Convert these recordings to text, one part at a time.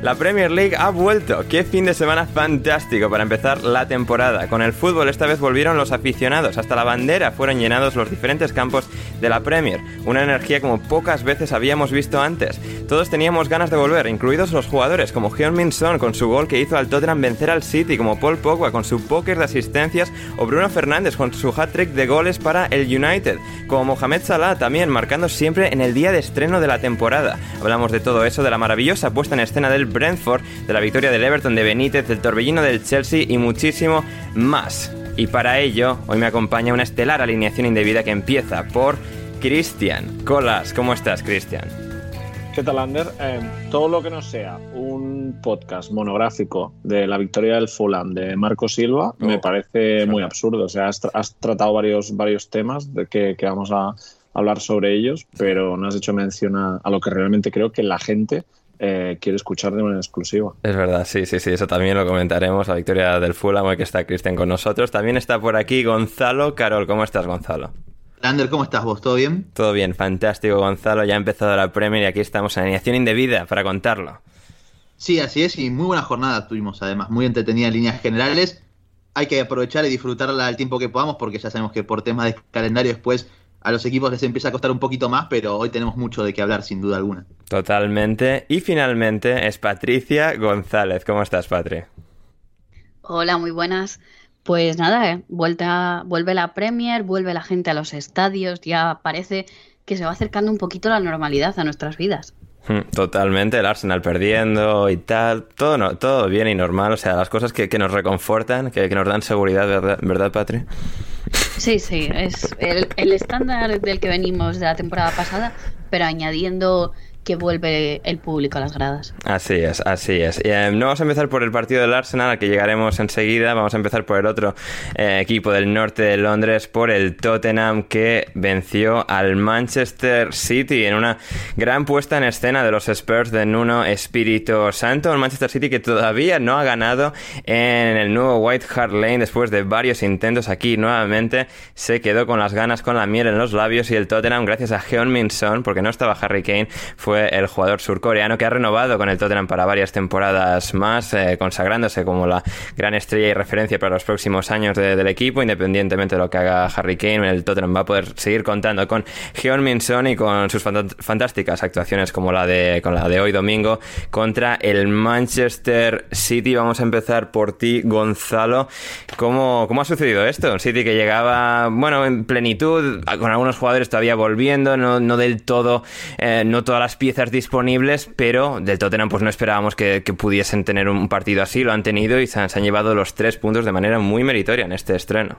La Premier League ha vuelto. Qué fin de semana fantástico para empezar la temporada. Con el fútbol esta vez volvieron los aficionados. Hasta la bandera fueron llenados los diferentes campos de la Premier. Una energía como pocas veces habíamos visto antes. Todos teníamos ganas de volver, incluidos los jugadores como Heung-Min Son con su gol que hizo al Tottenham vencer al City, como Paul Pogba con su póker de asistencias o Bruno Fernández con su hat-trick de goles para el United, como Mohamed Salah también marcando siempre en el día de estreno de la temporada. Hablamos de todo eso, de la maravillosa puesta en escena del Brentford, de la victoria del Everton de Benítez, del torbellino del Chelsea y muchísimo más. Y para ello, hoy me acompaña una estelar alineación indebida que empieza por Cristian Colas. ¿Cómo estás, Cristian? ¿Qué tal, Ander? Eh, todo lo que no sea un podcast monográfico de la victoria del Fulham de Marco Silva me Oh, parece claro. muy absurdo. O sea, has, tra- has tratado varios, varios temas de que, que vamos a hablar sobre ellos, pero no has hecho mención a, a lo que realmente creo que la gente eh, quiere escuchar de manera exclusiva. Es verdad, sí, sí, sí, eso también lo comentaremos, la victoria del Fulham, hoy que está Cristian con nosotros. También está por aquí Gonzalo Carol. ¿Cómo estás, Gonzalo? Lander, ¿cómo estás vos? ¿Todo bien? Todo bien, fantástico, Gonzalo. Ya ha empezado la Premier y aquí estamos en alineación indebida para contarlo. Sí, así es, y muy buena jornada tuvimos además, muy entretenida en líneas generales. Hay que aprovechar y disfrutarla al tiempo que podamos, porque ya sabemos que por temas de calendario después a los equipos les empieza a costar un poquito más, pero hoy tenemos mucho de qué hablar, sin duda alguna. Totalmente. Y finalmente es Patricia González. ¿Cómo estás, Patri? Hola, muy buenas. Pues nada, eh, vuelta, vuelve la Premier, vuelve la gente a los estadios, ya parece que se va acercando un poquito la normalidad a nuestras vidas. Hmm, Totalmente, el Arsenal perdiendo y tal. Todo, no, todo bien y normal. O sea, las cosas que, que nos reconfortan, que, que nos dan seguridad, ¿verdad, ¿verdad Patri? Sí, sí, es el, el estándar del que venimos de la temporada pasada, pero añadiendo que vuelve el público a las gradas. Así es, así es. Eh, no vamos a empezar por el partido del Arsenal, al que llegaremos enseguida. Vamos a empezar por el otro eh, equipo del norte de Londres, por el Tottenham, que venció al Manchester City en una gran puesta en escena de los Spurs de Nuno Espíritu Santo. Un Manchester City que todavía no ha ganado en el nuevo White Hart Lane después de varios intentos aquí nuevamente. Se quedó con las ganas, con la miel en los labios y el Tottenham, gracias a Heung-Min Son, porque no estaba Harry Kane, fue el jugador surcoreano que ha renovado con el Tottenham para varias temporadas más, eh, consagrándose como la gran estrella y referencia para los próximos años del equipo, independientemente de lo que haga Harry Kane. El Tottenham va a poder seguir contando con Heon Min Son y con sus fantásticas actuaciones como la de, con la de hoy domingo contra el Manchester City. Vamos a empezar por ti, Gonzalo. ¿Cómo, cómo ha sucedido esto? Un City que llegaba, bueno, en plenitud, con algunos jugadores todavía volviendo, no, no del todo, eh, no todas las piezas disponibles, pero del Tottenham pues no esperábamos que, pudiesen tener un partido así, lo han tenido y se han, llevado los tres puntos de manera muy meritoria en este estreno.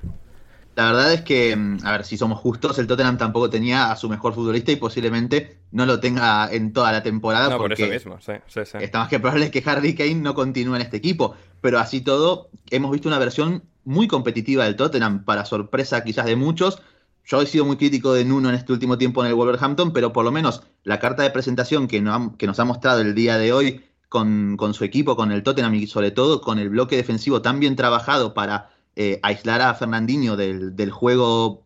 La verdad es que, mm, a ver, si somos justos, el Tottenham tampoco tenía a su mejor futbolista y posiblemente no lo tenga en toda la temporada. No, por eso mismo, sí, sí, sí. Está más que probable que Harry Kane no continúe en este equipo. Pero así todo, hemos visto una versión muy competitiva del Tottenham, para sorpresa quizás de muchos. Yo he sido muy crítico de Nuno en este último tiempo en el Wolverhampton, pero por lo menos la carta de presentación que, que nos ha mostrado el día de hoy con, su equipo, con el Tottenham y sobre todo con el bloque defensivo tan bien trabajado para eh, aislar a Fernandinho del, del, juego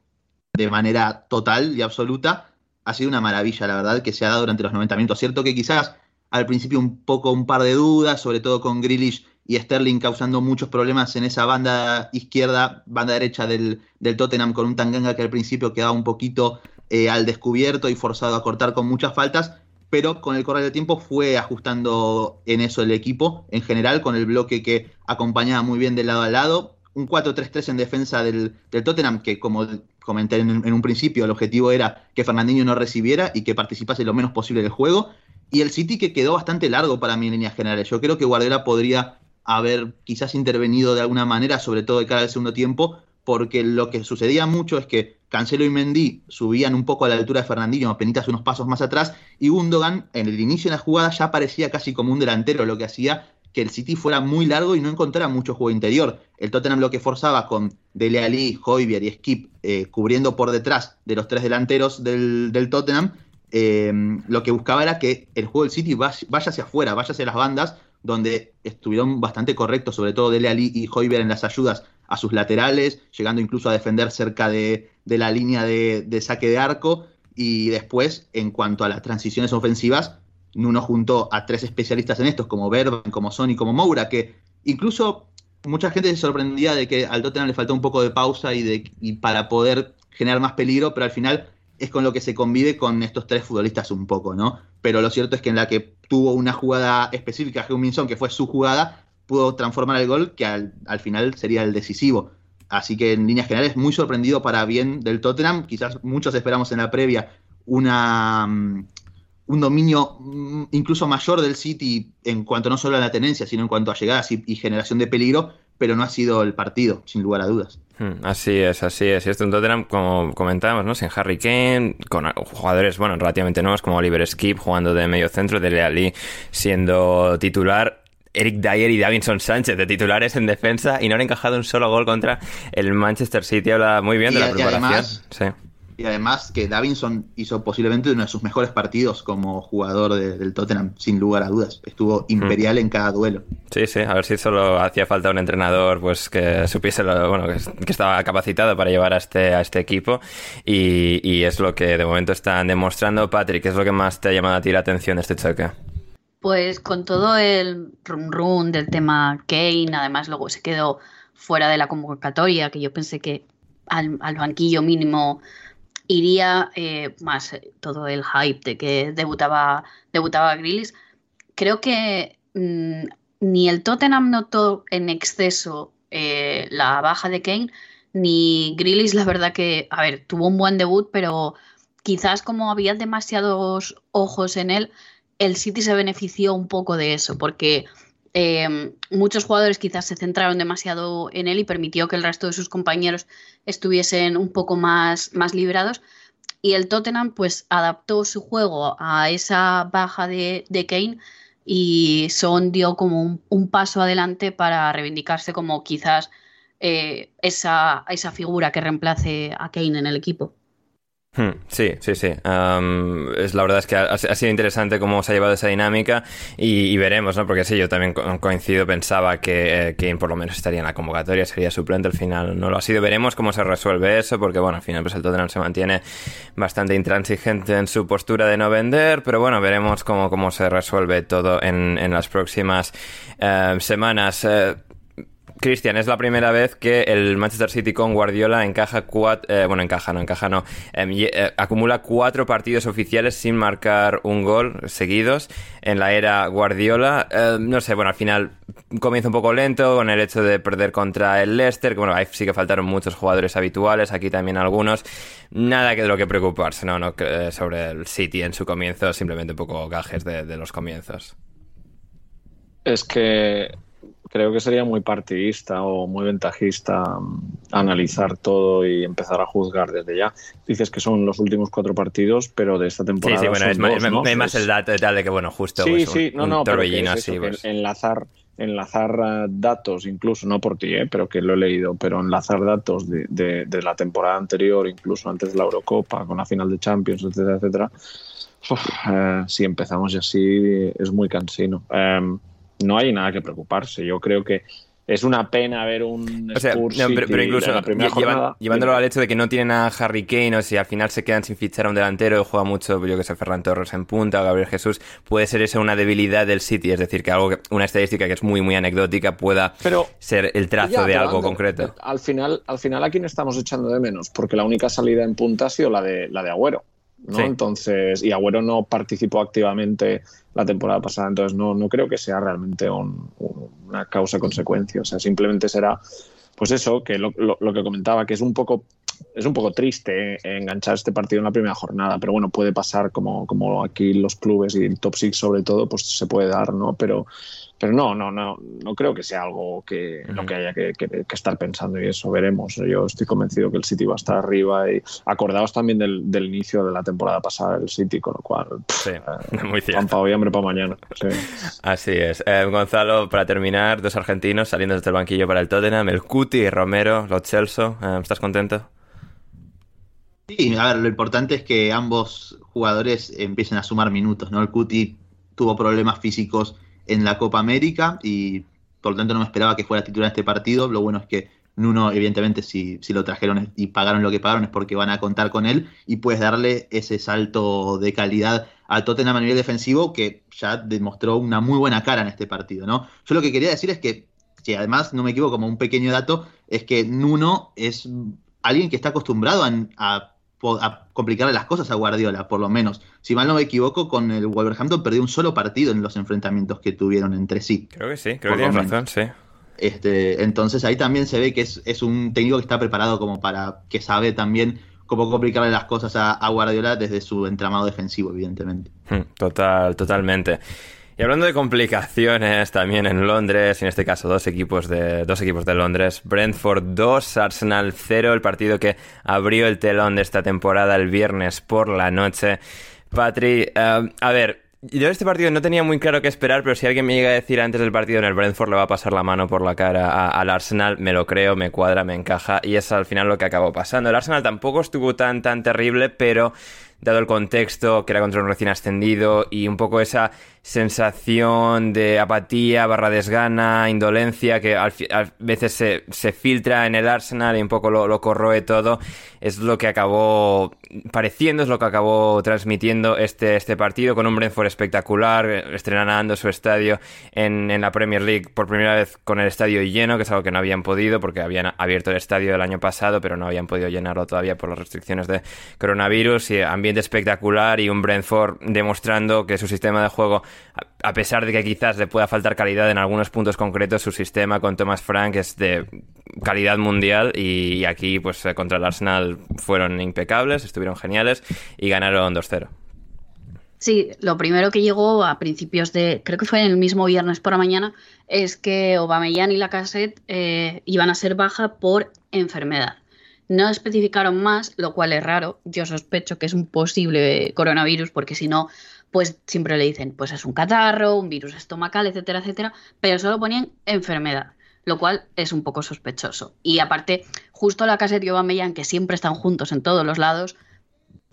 de manera total y absoluta, ha sido una maravilla, la verdad, que se ha dado durante los 90 minutos. Cierto que quizás al principio un poco un par de dudas, sobre todo con Grealish y Sterling causando muchos problemas en esa banda izquierda, banda derecha del, Tottenham con un Tanganga que al principio quedaba un poquito eh, al descubierto y forzado a cortar con muchas faltas, pero con el correr del tiempo fue ajustando en eso el equipo en general, con el bloque que acompañaba muy bien de lado a lado. Un 4-3-3 en defensa del, Tottenham, que como comenté en, en, un principio, el objetivo era que Fernandinho no recibiera y que participase lo menos posible del juego. Y el City que quedó bastante largo para mí en líneas generales. Yo creo que Guardiola podría haber quizás intervenido de alguna manera, sobre todo de cara al segundo tiempo, porque lo que sucedía mucho es que Cancelo y Mendy subían un poco a la altura de Fernandinho, apenas unos pasos más atrás, y Gundogan en el inicio de la jugada ya parecía casi como un delantero, lo que hacía que el City fuera muy largo y no encontrara mucho juego interior. El Tottenham lo que forzaba con Dele Alli, Hoybier y Skip eh, cubriendo por detrás de los tres delanteros del, Tottenham, eh, lo que buscaba era que el juego del City vaya hacia afuera, vaya hacia las bandas, donde estuvieron bastante correctos, sobre todo Dele Ali y Hoiber en las ayudas a sus laterales, llegando incluso a defender cerca de, la línea de, saque de arco. Y después, en cuanto a las transiciones ofensivas, Nuno juntó a tres especialistas en estos, como Verban, como Sony, como Moura, que incluso mucha gente se sorprendía de que al Tottenham le faltó un poco de pausa y, de, y para poder generar más peligro, pero al final es con lo que se convive con estos tres futbolistas un poco, ¿no? Pero lo cierto es que en la que tuvo una jugada específica, Heung Min que fue su jugada, pudo transformar el gol que al, final sería el decisivo. Así que en líneas generales, muy sorprendido para bien del Tottenham. Quizás muchos esperamos en la previa una, mm, un dominio mm, incluso mayor del City en cuanto no solo a la tenencia, sino en cuanto a llegadas y generación de peligro, pero no ha sido el partido, sin lugar a dudas. Hmm, así es, así es. Y esto en Tottenham, como comentábamos, ¿no? Sin Harry Kane, con jugadores, bueno, relativamente nuevos como Oliver Skip jugando de medio centro, de Leali siendo titular. Eric Dyer y Davinson Sánchez de titulares en defensa y no han encajado un solo gol contra el Manchester City. Habla muy bien de la preparación. sí. Y además que Davinson hizo posiblemente uno de sus mejores partidos como jugador del Tottenham, sin lugar a dudas. Estuvo imperial en cada duelo. Sí, sí, a ver si solo hacía falta un entrenador pues que supiese lo, bueno, que, estaba capacitado para llevar a este, a este equipo. Y, es lo que de momento están demostrando. Patrick, ¿qué es lo que más te ha llamado a ti la atención de este choque? Pues con todo el run run del tema Kane, además luego se quedó fuera de la convocatoria, que yo pensé que al, al banquillo mínimo iría eh, más eh, todo el hype de que debutaba, debutaba Grillis. Creo que mm, ni el Tottenham notó en exceso eh, la baja de Kane, ni Grillis, la verdad que, a ver, tuvo un buen debut, pero quizás como había demasiados ojos en él, el City se benefició un poco de eso, porque Em, muchos jugadores quizás se centraron demasiado en él y permitió que el resto de sus compañeros estuviesen un poco más, más liberados. Y el Tottenham pues adaptó su juego a esa baja de, Kane y Son dio como un, paso adelante para reivindicarse como quizás eh, esa, esa figura que reemplace a Kane en el equipo. Hmm, sí, sí, sí. Es, la verdad es que ha, sido interesante cómo se ha llevado esa dinámica y, veremos, ¿no? Porque sí, yo también co coincido, pensaba que eh, por lo menos estaría en la convocatoria, sería suplente, al final no lo ha sido. Veremos cómo se resuelve eso, porque bueno, al final pues el Tottenham se mantiene bastante intransigente en su postura de no vender, pero bueno, veremos cómo, cómo se resuelve todo en, las próximas uh, semanas. Uh, Cristian, es la primera vez que el Manchester City con Guardiola encaja cuatro, eh, bueno, encaja, no, encaja, no, eh, eh, acumula cuatro partidos oficiales sin marcar un gol seguidos en la era Guardiola. Eh, no sé, bueno, al final comienza un poco lento con el hecho de perder contra el Leicester, bueno, ahí sí que faltaron muchos jugadores habituales, aquí también algunos. Nada que de lo que preocuparse, no, no, sobre el City en su comienzo, simplemente un poco gajes de los comienzos. Es que creo que sería muy partidista o muy ventajista analizar todo y empezar a juzgar desde ya. Dices que son los últimos cuatro partidos, pero de esta temporada. Sí, sí, bueno, es, dos, ¿no? es más el dato de tal de que, bueno, justo Sí, pues, sí, un, no, un no, pero es eso, Pues. enlazar, enlazar uh, datos, incluso, no por ti, ¿eh? pero que lo he leído, pero enlazar datos de, de, de, la temporada anterior, incluso antes de la Eurocopa, con la final de Champions, etcétera, etcétera. Uf, uh, si empezamos así, es muy cansino. Um, no hay nada que preocuparse. Yo creo que es una pena ver un o sea, Spurs no, pero, City pero, incluso de la primera llevan, jornada. llevándolo al hecho de que no tienen a Harry Kane o si al final se quedan sin fichar a un delantero y juega mucho, yo que sé, Ferran Torres en punta o Gabriel Jesús, puede ser eso una debilidad del City, es decir, que algo que, una estadística que es muy muy anecdótica pueda pero, ser el trazo ya, de algo concreto. Al final, al final a quién estamos echando de menos, porque la única salida en punta ha sido la de la de Agüero. ¿No? Sí. Entonces, y Agüero no participó activamente la temporada pasada, entonces no, no creo que sea realmente un, un, una causa-consecuencia, o sea, simplemente será, pues eso, que lo, lo, lo, que comentaba, que es un poco es un poco triste eh, enganchar este partido en la primera jornada, pero bueno, puede pasar como, como aquí los clubes y el top six sobre todo, pues se puede dar, ¿no? Pero, pero no, no, no, no creo que sea algo que, uh -huh. lo que haya que, que, que, estar pensando y eso veremos. Yo estoy convencido que el City va a estar arriba y acordaos también del, del inicio de la temporada pasada del City, con lo cual, sí, eh, muy cierto. Pan para hoy, hambre para mañana. Sí. Así es. Eh, Gonzalo, para terminar, dos argentinos saliendo desde el banquillo para el Tottenham, el Cuti y Romero, los Chelsea. Eh, ¿Estás contento? Sí, a ver, lo importante es que ambos jugadores empiecen a sumar minutos, ¿no? El Cuti tuvo problemas físicos en la Copa América y por lo tanto no me esperaba que fuera titular en este partido. Lo bueno es que Nuno, evidentemente, si, si lo trajeron y pagaron lo que pagaron es porque van a contar con él y puedes darle ese salto de calidad al Tottenham a nivel defensivo que ya demostró una muy buena cara en este partido, ¿no? Yo lo que quería decir es que, si además no me equivoco, como un pequeño dato, es que Nuno es alguien que está acostumbrado a, a a complicarle las cosas a Guardiola, por lo menos. Si mal no me equivoco, con el Wolverhampton perdió un solo partido en los enfrentamientos que tuvieron entre sí. Creo que sí, creo que tienes razón, sí. Este, entonces ahí también se ve que es, es, un técnico que está preparado como para, que sabe también cómo complicarle las cosas a, a Guardiola desde su entramado defensivo, evidentemente. Hmm, total, totalmente. Y hablando de complicaciones también en Londres, en este caso dos equipos de, dos equipos de Londres, Brentford 2, Arsenal 0, el partido que abrió el telón de esta temporada el viernes por la noche. Patri, uh, a ver, yo este partido no tenía muy claro qué esperar, pero si alguien me llega a decir antes del partido en el Brentford le va a pasar la mano por la cara al Arsenal, me lo creo, me cuadra, me encaja y es al final lo que acabó pasando. El Arsenal tampoco estuvo tan tan terrible, pero dado el contexto que era contra un recién ascendido y un poco esa sensación de apatía, barra desgana, indolencia que a veces se, se, filtra en el Arsenal y un poco lo, lo, corroe todo, es lo que acabó pareciendo, es lo que acabó transmitiendo este, este partido con un Brentford espectacular, estrenando su estadio en, en la Premier League por primera vez con el estadio lleno, que es algo que no habían podido porque habían abierto el estadio el año pasado, pero no habían podido llenarlo todavía por las restricciones de coronavirus y ambiente espectacular y un Brentford demostrando que su sistema de juego a pesar de que quizás le pueda faltar calidad en algunos puntos concretos, su sistema con Thomas Frank es de calidad mundial y aquí pues contra el Arsenal fueron impecables, estuvieron geniales y ganaron 2-0. Sí, lo primero que llegó a principios de, creo que fue en el mismo viernes por la mañana, es que Aubameyang y Lacazette eh, iban a ser baja por enfermedad. No especificaron más, lo cual es raro. Yo sospecho que es un posible coronavirus, porque si no, pues siempre le dicen, pues es un catarro, un virus estomacal, etcétera, etcétera, pero solo ponían enfermedad, lo cual es un poco sospechoso. Y aparte, justo la casa de Aubameyang, que siempre están juntos en todos los lados,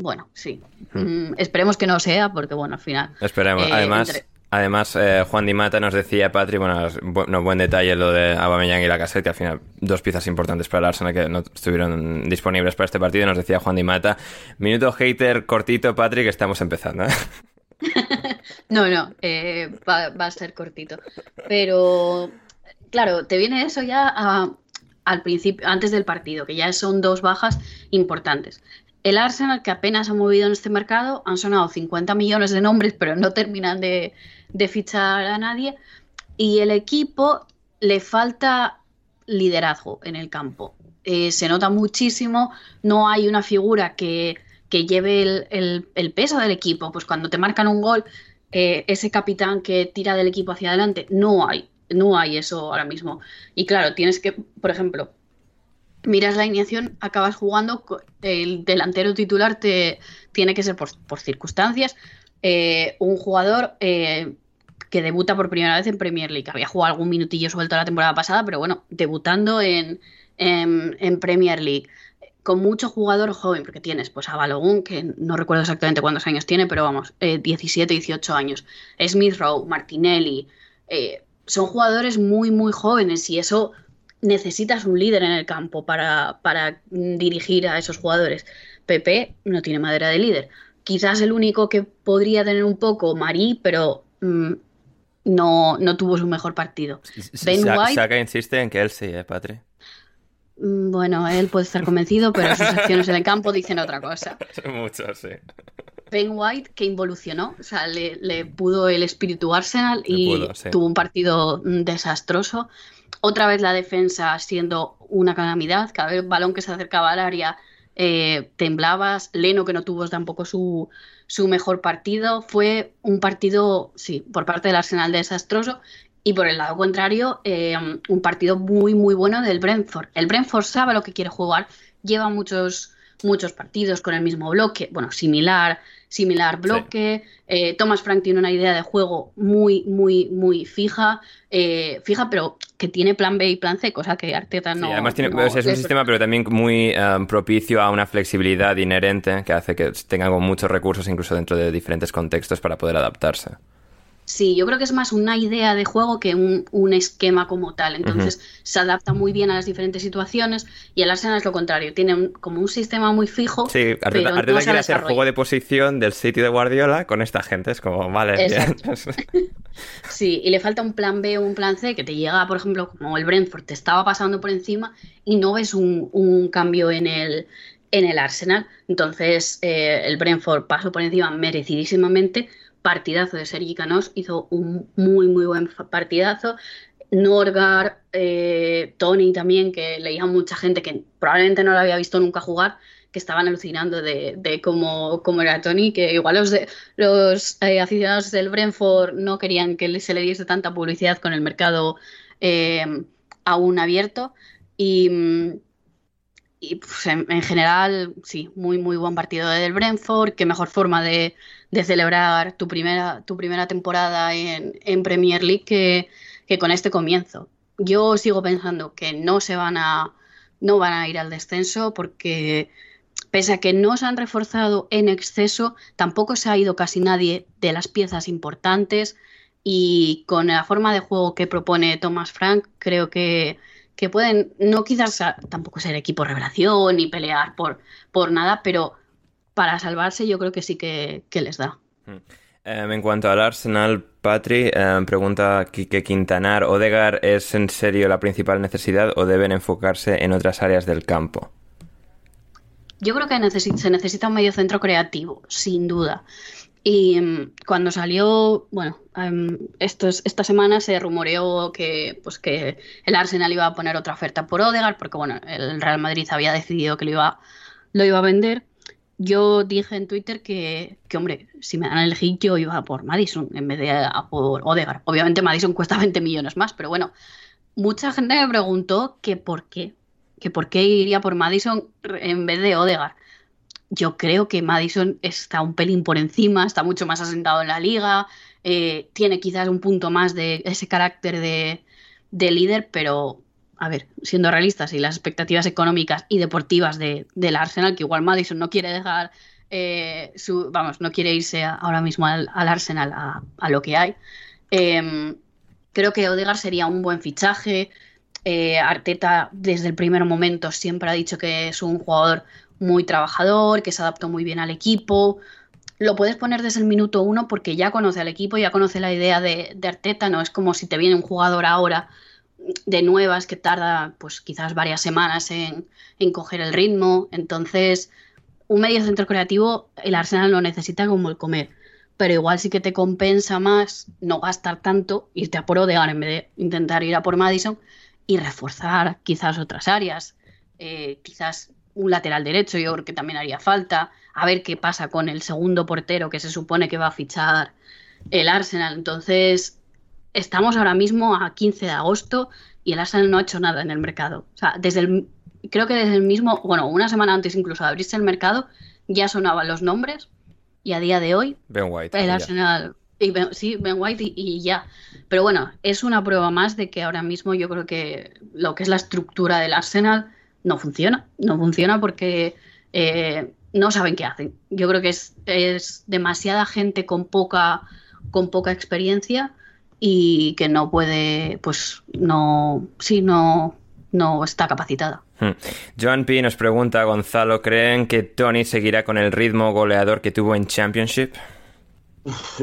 Bueno, sí. Mm, esperemos que no sea, porque bueno, al final. Esperemos. eh, además, entre- además eh, Juan Di Mata nos decía, Patri, bueno, es bu- no, buen detalle lo de Aubameyang y la que al final dos piezas importantes para el Arsenal que no estuvieron disponibles para este partido. Nos decía Juan Di Mata, minuto hater cortito, Patri, que estamos empezando. ¿eh? No, no, eh, va, va a ser cortito. Pero, claro, te viene eso ya a- al principio, antes del partido, que ya son dos bajas importantes. El Arsenal, que apenas ha movido en este mercado, han sonado 50 millones de nombres, pero no terminan de, de fichar a nadie. Y el equipo le falta liderazgo en el campo. Eh, se nota muchísimo, no hay una figura que, que lleve el, el- peso del equipo. Pues cuando te marcan un gol, eh, ese capitán que tira del equipo hacia adelante, no hay, no hay eso ahora mismo. Y claro, tienes que, por ejemplo, miras la alineación, acabas jugando, el delantero titular te tiene que ser por, por circunstancias. Eh, un jugador eh, que debuta por primera vez en Premier League. Había jugado algún minutillo suelto la temporada pasada, pero bueno, debutando en, en- Premier League. Con mucho jugador joven, porque tienes pues a Balogun, que no recuerdo exactamente cuántos años tiene, pero vamos, eh, 17, 18 años. Smith Rowe, Martinelli, eh, son jugadores muy, muy jóvenes y eso necesitas un líder en el campo para, para dirigir a esos jugadores. Pepe no tiene madera de líder. Quizás el único que podría tener un poco, Marí, pero mm, no, no tuvo su mejor partido. Ben Sa- White, Saka insiste en que él sí, ¿eh, Patri? mm, bueno, él puede estar convencido, pero sus acciones en el campo dicen otra cosa. Mucho, sí. Ben White que involucionó, o sea, le, le pudo el espíritu Arsenal y pudo, sí. tuvo un partido mm, desastroso. Otra vez la defensa siendo una calamidad, cada vez balón que se acercaba al área eh, temblabas. Leno que no tuvo tampoco su, su mejor partido. Fue un partido, sí, por parte del Arsenal desastroso. Y por el lado contrario, eh, un partido muy, muy bueno del Brentford. El Brentford sabe lo que quiere jugar, lleva muchos, muchos partidos con el mismo bloque, bueno, similar, similar bloque. Eh, Thomas Frank tiene una idea de juego muy, muy, muy fija, eh, fija, pero que tiene plan B y plan C, cosa que Arteta no. Sí, además tiene, no es un sistema, pero también muy eh, propicio a una flexibilidad inherente que hace que tengan muchos recursos, incluso dentro de diferentes contextos, para poder adaptarse. Sí, yo creo que es más una idea de juego que un, un esquema como tal. Entonces se adapta muy bien a las diferentes situaciones y el Arsenal es lo contrario. Tiene un- como un sistema muy fijo. Sí, Arteta, Arteta no quiere hacer juego de posición del City de Guardiola con esta gente. Es como, vale. Sí, y le falta un plan B o un plan C que te llega, por ejemplo, como el Brentford te estaba pasando por encima y no ves un, un cambio en el, en el Arsenal. Entonces, eh, el Brentford pasó por encima merecidísimamente. Partidazo de Sergi Canós, hizo un muy, muy buen partidazo. Norgar, eh, Tony también, que leía mucha gente que probablemente no lo había visto nunca jugar, que estaban alucinando de, de cómo, cómo era Tony, que igual los, de- los eh, aficionados del Brentford no querían que se le diese tanta publicidad con el mercado eh, aún abierto. Y, mm, y pues, en, en general, sí, muy, muy buen partido del Brentford. Qué mejor forma de, de celebrar tu primera, tu primera temporada en, en Premier League que, que con este comienzo. Yo sigo pensando que no se van a, no van a ir al descenso porque pese a que no se han reforzado en exceso, tampoco se ha ido casi nadie de las piezas importantes y con la forma de juego que propone Thomas Frank, creo que, que pueden, no quizás tampoco ser equipo revelación ni pelear por, por nada, pero para salvarse yo creo que sí que, que les da. Em, en cuanto al Arsenal, Patri, em, pregunta Quique Quintanar, ¿Odegar es en serio la principal necesidad o deben enfocarse en otras áreas del campo? Yo creo que se necesita un medio centro creativo, sin duda. Y mm, cuando salió, bueno, em, estos, esta semana se rumoreó que, pues, que el Arsenal iba a poner otra oferta por Odegaard, porque bueno, el Real Madrid había decidido que lo iba, lo iba a vender. Yo dije en Twitter que, que, hombre, si me dan a elegir, yo iba por Madison en vez de a por Odegaard. Obviamente Madison cuesta 20 millones más, pero bueno, mucha gente me preguntó que por qué, que por qué iría por Madison en vez de Odegaard. Yo creo que Madison está un pelín por encima, está mucho más asentado en la liga, eh, tiene quizás un punto más de ese carácter de, de líder, pero a ver, siendo realistas y las expectativas económicas y deportivas de, del Arsenal, que igual Madison no quiere dejar eh, su, vamos, no quiere irse ahora mismo al, Arsenal a, lo que hay. Em, creo que Odegaard sería un buen fichaje. Eh, Arteta desde el primer momento siempre ha dicho que es un jugador muy trabajador, que se adaptó muy bien al equipo. Lo puedes poner desde el minuto uno porque ya conoce al equipo, ya conoce la idea de, Arteta, no es como si te viene un jugador ahora de nuevas que tarda pues quizás varias semanas en, en coger el ritmo. Entonces, un medio centro creativo, el Arsenal lo necesita como el comer. Pero igual sí que te compensa más no gastar tanto, irte a por Odegaard en vez de intentar ir a por Madison y reforzar quizás otras áreas. Eh, quizás un lateral derecho, yo creo que también haría falta. A ver qué pasa con el segundo portero que se supone que va a fichar el Arsenal. Entonces, estamos ahora mismo a 15 de agosto y el Arsenal no ha hecho nada en el mercado. O sea, desde el, creo que desde el mismo, bueno, una semana antes incluso de abrirse el mercado, ya sonaban los nombres y a día de hoy Ben White, el Arsenal, y sí, Ben White y, ya. Pero bueno, es una prueba más de que ahora mismo yo creo que lo que es la estructura del Arsenal no funciona. No funciona porque eh, no saben qué hacen. Yo creo que es, es demasiada gente con poca, con poca experiencia y que no puede, pues no, sí, no, no está capacitada. Hmm. Joan P. nos pregunta, Gonzalo, ¿creen que Tony seguirá con el ritmo goleador que tuvo en Championship?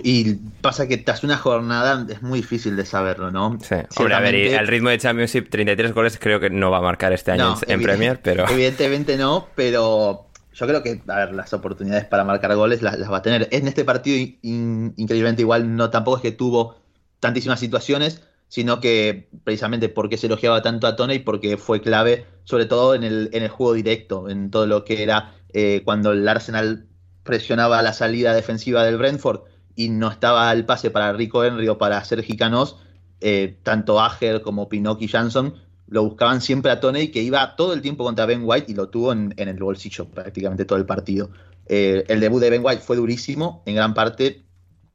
Y pasa que tras una jornada es muy difícil de saberlo, ¿no? Sí. Hombre, a ver, el ritmo de Championship, 33 goles, creo que no va a marcar este año en, Premier, pero... Evidentemente no, pero yo creo que, a ver, las oportunidades para marcar goles las, va a tener. En este partido, increíblemente igual, no tampoco es que tuvo tantísimas situaciones, sino que precisamente porque se elogiaba tanto a Tony, porque fue clave, sobre todo en el, en el juego directo, en todo lo que era eh, cuando el Arsenal presionaba la salida defensiva del Brentford y no estaba el pase para Rico Henry o para Sergi Canós, eh, tanto Ager como Pinocchi y Jansson lo buscaban siempre a Tony, que iba todo el tiempo contra Ben White y lo tuvo en, el bolsillo prácticamente todo el partido. Eh, el debut de Ben White fue durísimo, en gran parte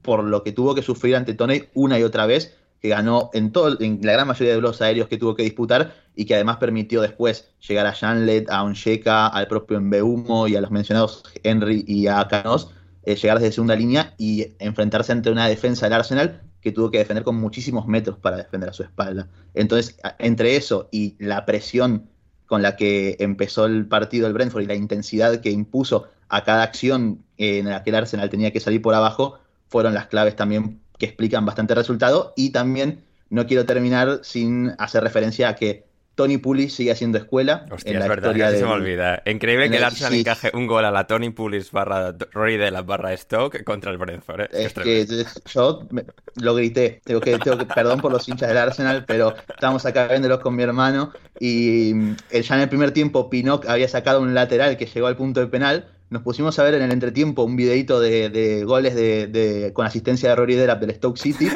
por lo que tuvo que sufrir ante Tony una y otra vez, que ganó en, todo, en la gran mayoría de los aéreos que tuvo que disputar y que además permitió después llegar a Janlet, a Onsheka, al propio Mbeumo y a los mencionados Henry y a Canos, eh, llegar desde segunda línea y enfrentarse ante una defensa del Arsenal que tuvo que defender con muchísimos metros para defender a su espalda. Entonces, entre eso y la presión con la que empezó el partido del Brentford y la intensidad que impuso a cada acción en la que el Arsenal tenía que salir por abajo, fueron las claves también que explican bastante resultado. Y también no quiero terminar sin hacer referencia a que Tony Pulis sigue haciendo escuela. Hostia, es verdad, que se me olvida. Increíble que el Arsenal encaje un gol a la Tony Pulis barra Rory de la barra Stoke contra el Brentford. ¿eh? Es, que yo lo grité. Tengo que, tengo que, perdón por los hinchas del Arsenal, pero estábamos acá viéndolos con mi hermano y mm, ya en el primer tiempo Pinoc había sacado un lateral que llegó al punto de penal nos pusimos a ver en el entretiempo un videito de, goles de, con asistencia de Rory Delap del Stoke City.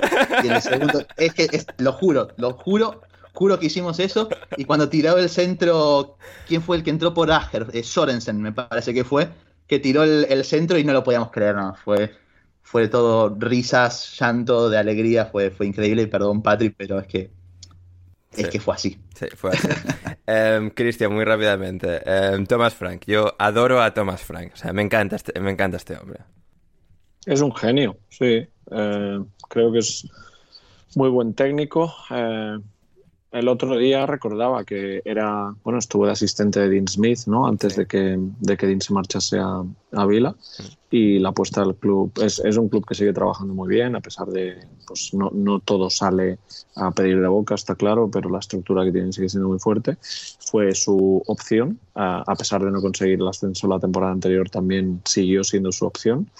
Y en el segundo, es que lo juro, lo juro, juro que hicimos eso. Y cuando tiró el centro, ¿quién fue el que entró por Ager? Eh, Sorensen, me parece que fue, que tiró el, centro y no lo podíamos creer, no. Fue, fue todo risas, llanto, de alegría, fue, fue increíble. Y perdón, Patrick, pero es que es que fue así. Sí, fue así. Em, Cristian, muy rápidamente. Em, Thomas Frank. Yo adoro a Thomas Frank. O sea, me encanta este, me encanta este hombre. Es un genio, sí. Eh, creo que es muy buen técnico. Eh, el otro día recordaba que era, bueno, estuvo de asistente de Dean Smith, ¿no? Antes de, que, de que Dean se marchase a, a Vila. Y la apuesta del club es, es, un club que sigue trabajando muy bien, a pesar de, pues no, no todo sale a pedir de boca, está claro, pero la estructura que tienen sigue siendo muy fuerte. Fue su opción, a, pesar de no conseguir el ascenso la temporada anterior, también siguió siendo su opción.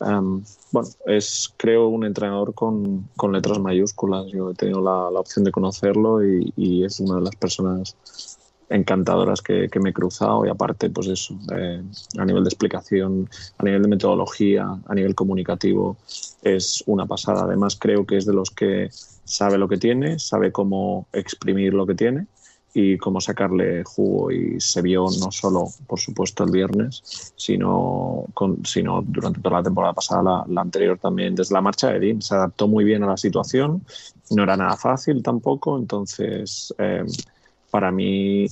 Um, bueno, es creo un entrenador con, con, letras mayúsculas. Yo he tenido la, la opción de conocerlo y, es una de las personas encantadoras que, que me he cruzado y aparte, pues eso, eh, a nivel de explicación, a nivel de metodología, a nivel comunicativo, es una pasada. Además, creo que es de los que sabe lo que tiene, sabe cómo exprimir lo que tiene y cómo sacarle jugo y se vio no solo, por supuesto, el viernes, sino, con, sino durante toda la temporada pasada, la, anterior también, desde la marcha de Dean. Se adaptó muy bien a la situación, no era nada fácil tampoco, entonces eh, para mí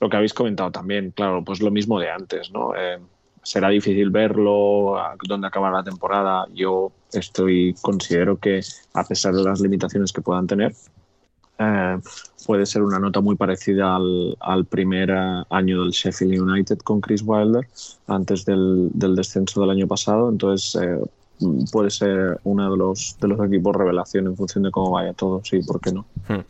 lo que habéis comentado también, claro, pues lo mismo de antes, ¿no? Eh, será difícil verlo, dónde acaba la temporada. Yo estoy considero que a pesar de las limitaciones que puedan tener, eh, puede ser una nota muy parecida al, primer eh, año del Sheffield United con Chris Wilder antes del, descenso del año pasado. Entonces eh, puede ser uno de los, de los equipos revelación en función de cómo vaya todo, sí, ¿por qué no? Hmm.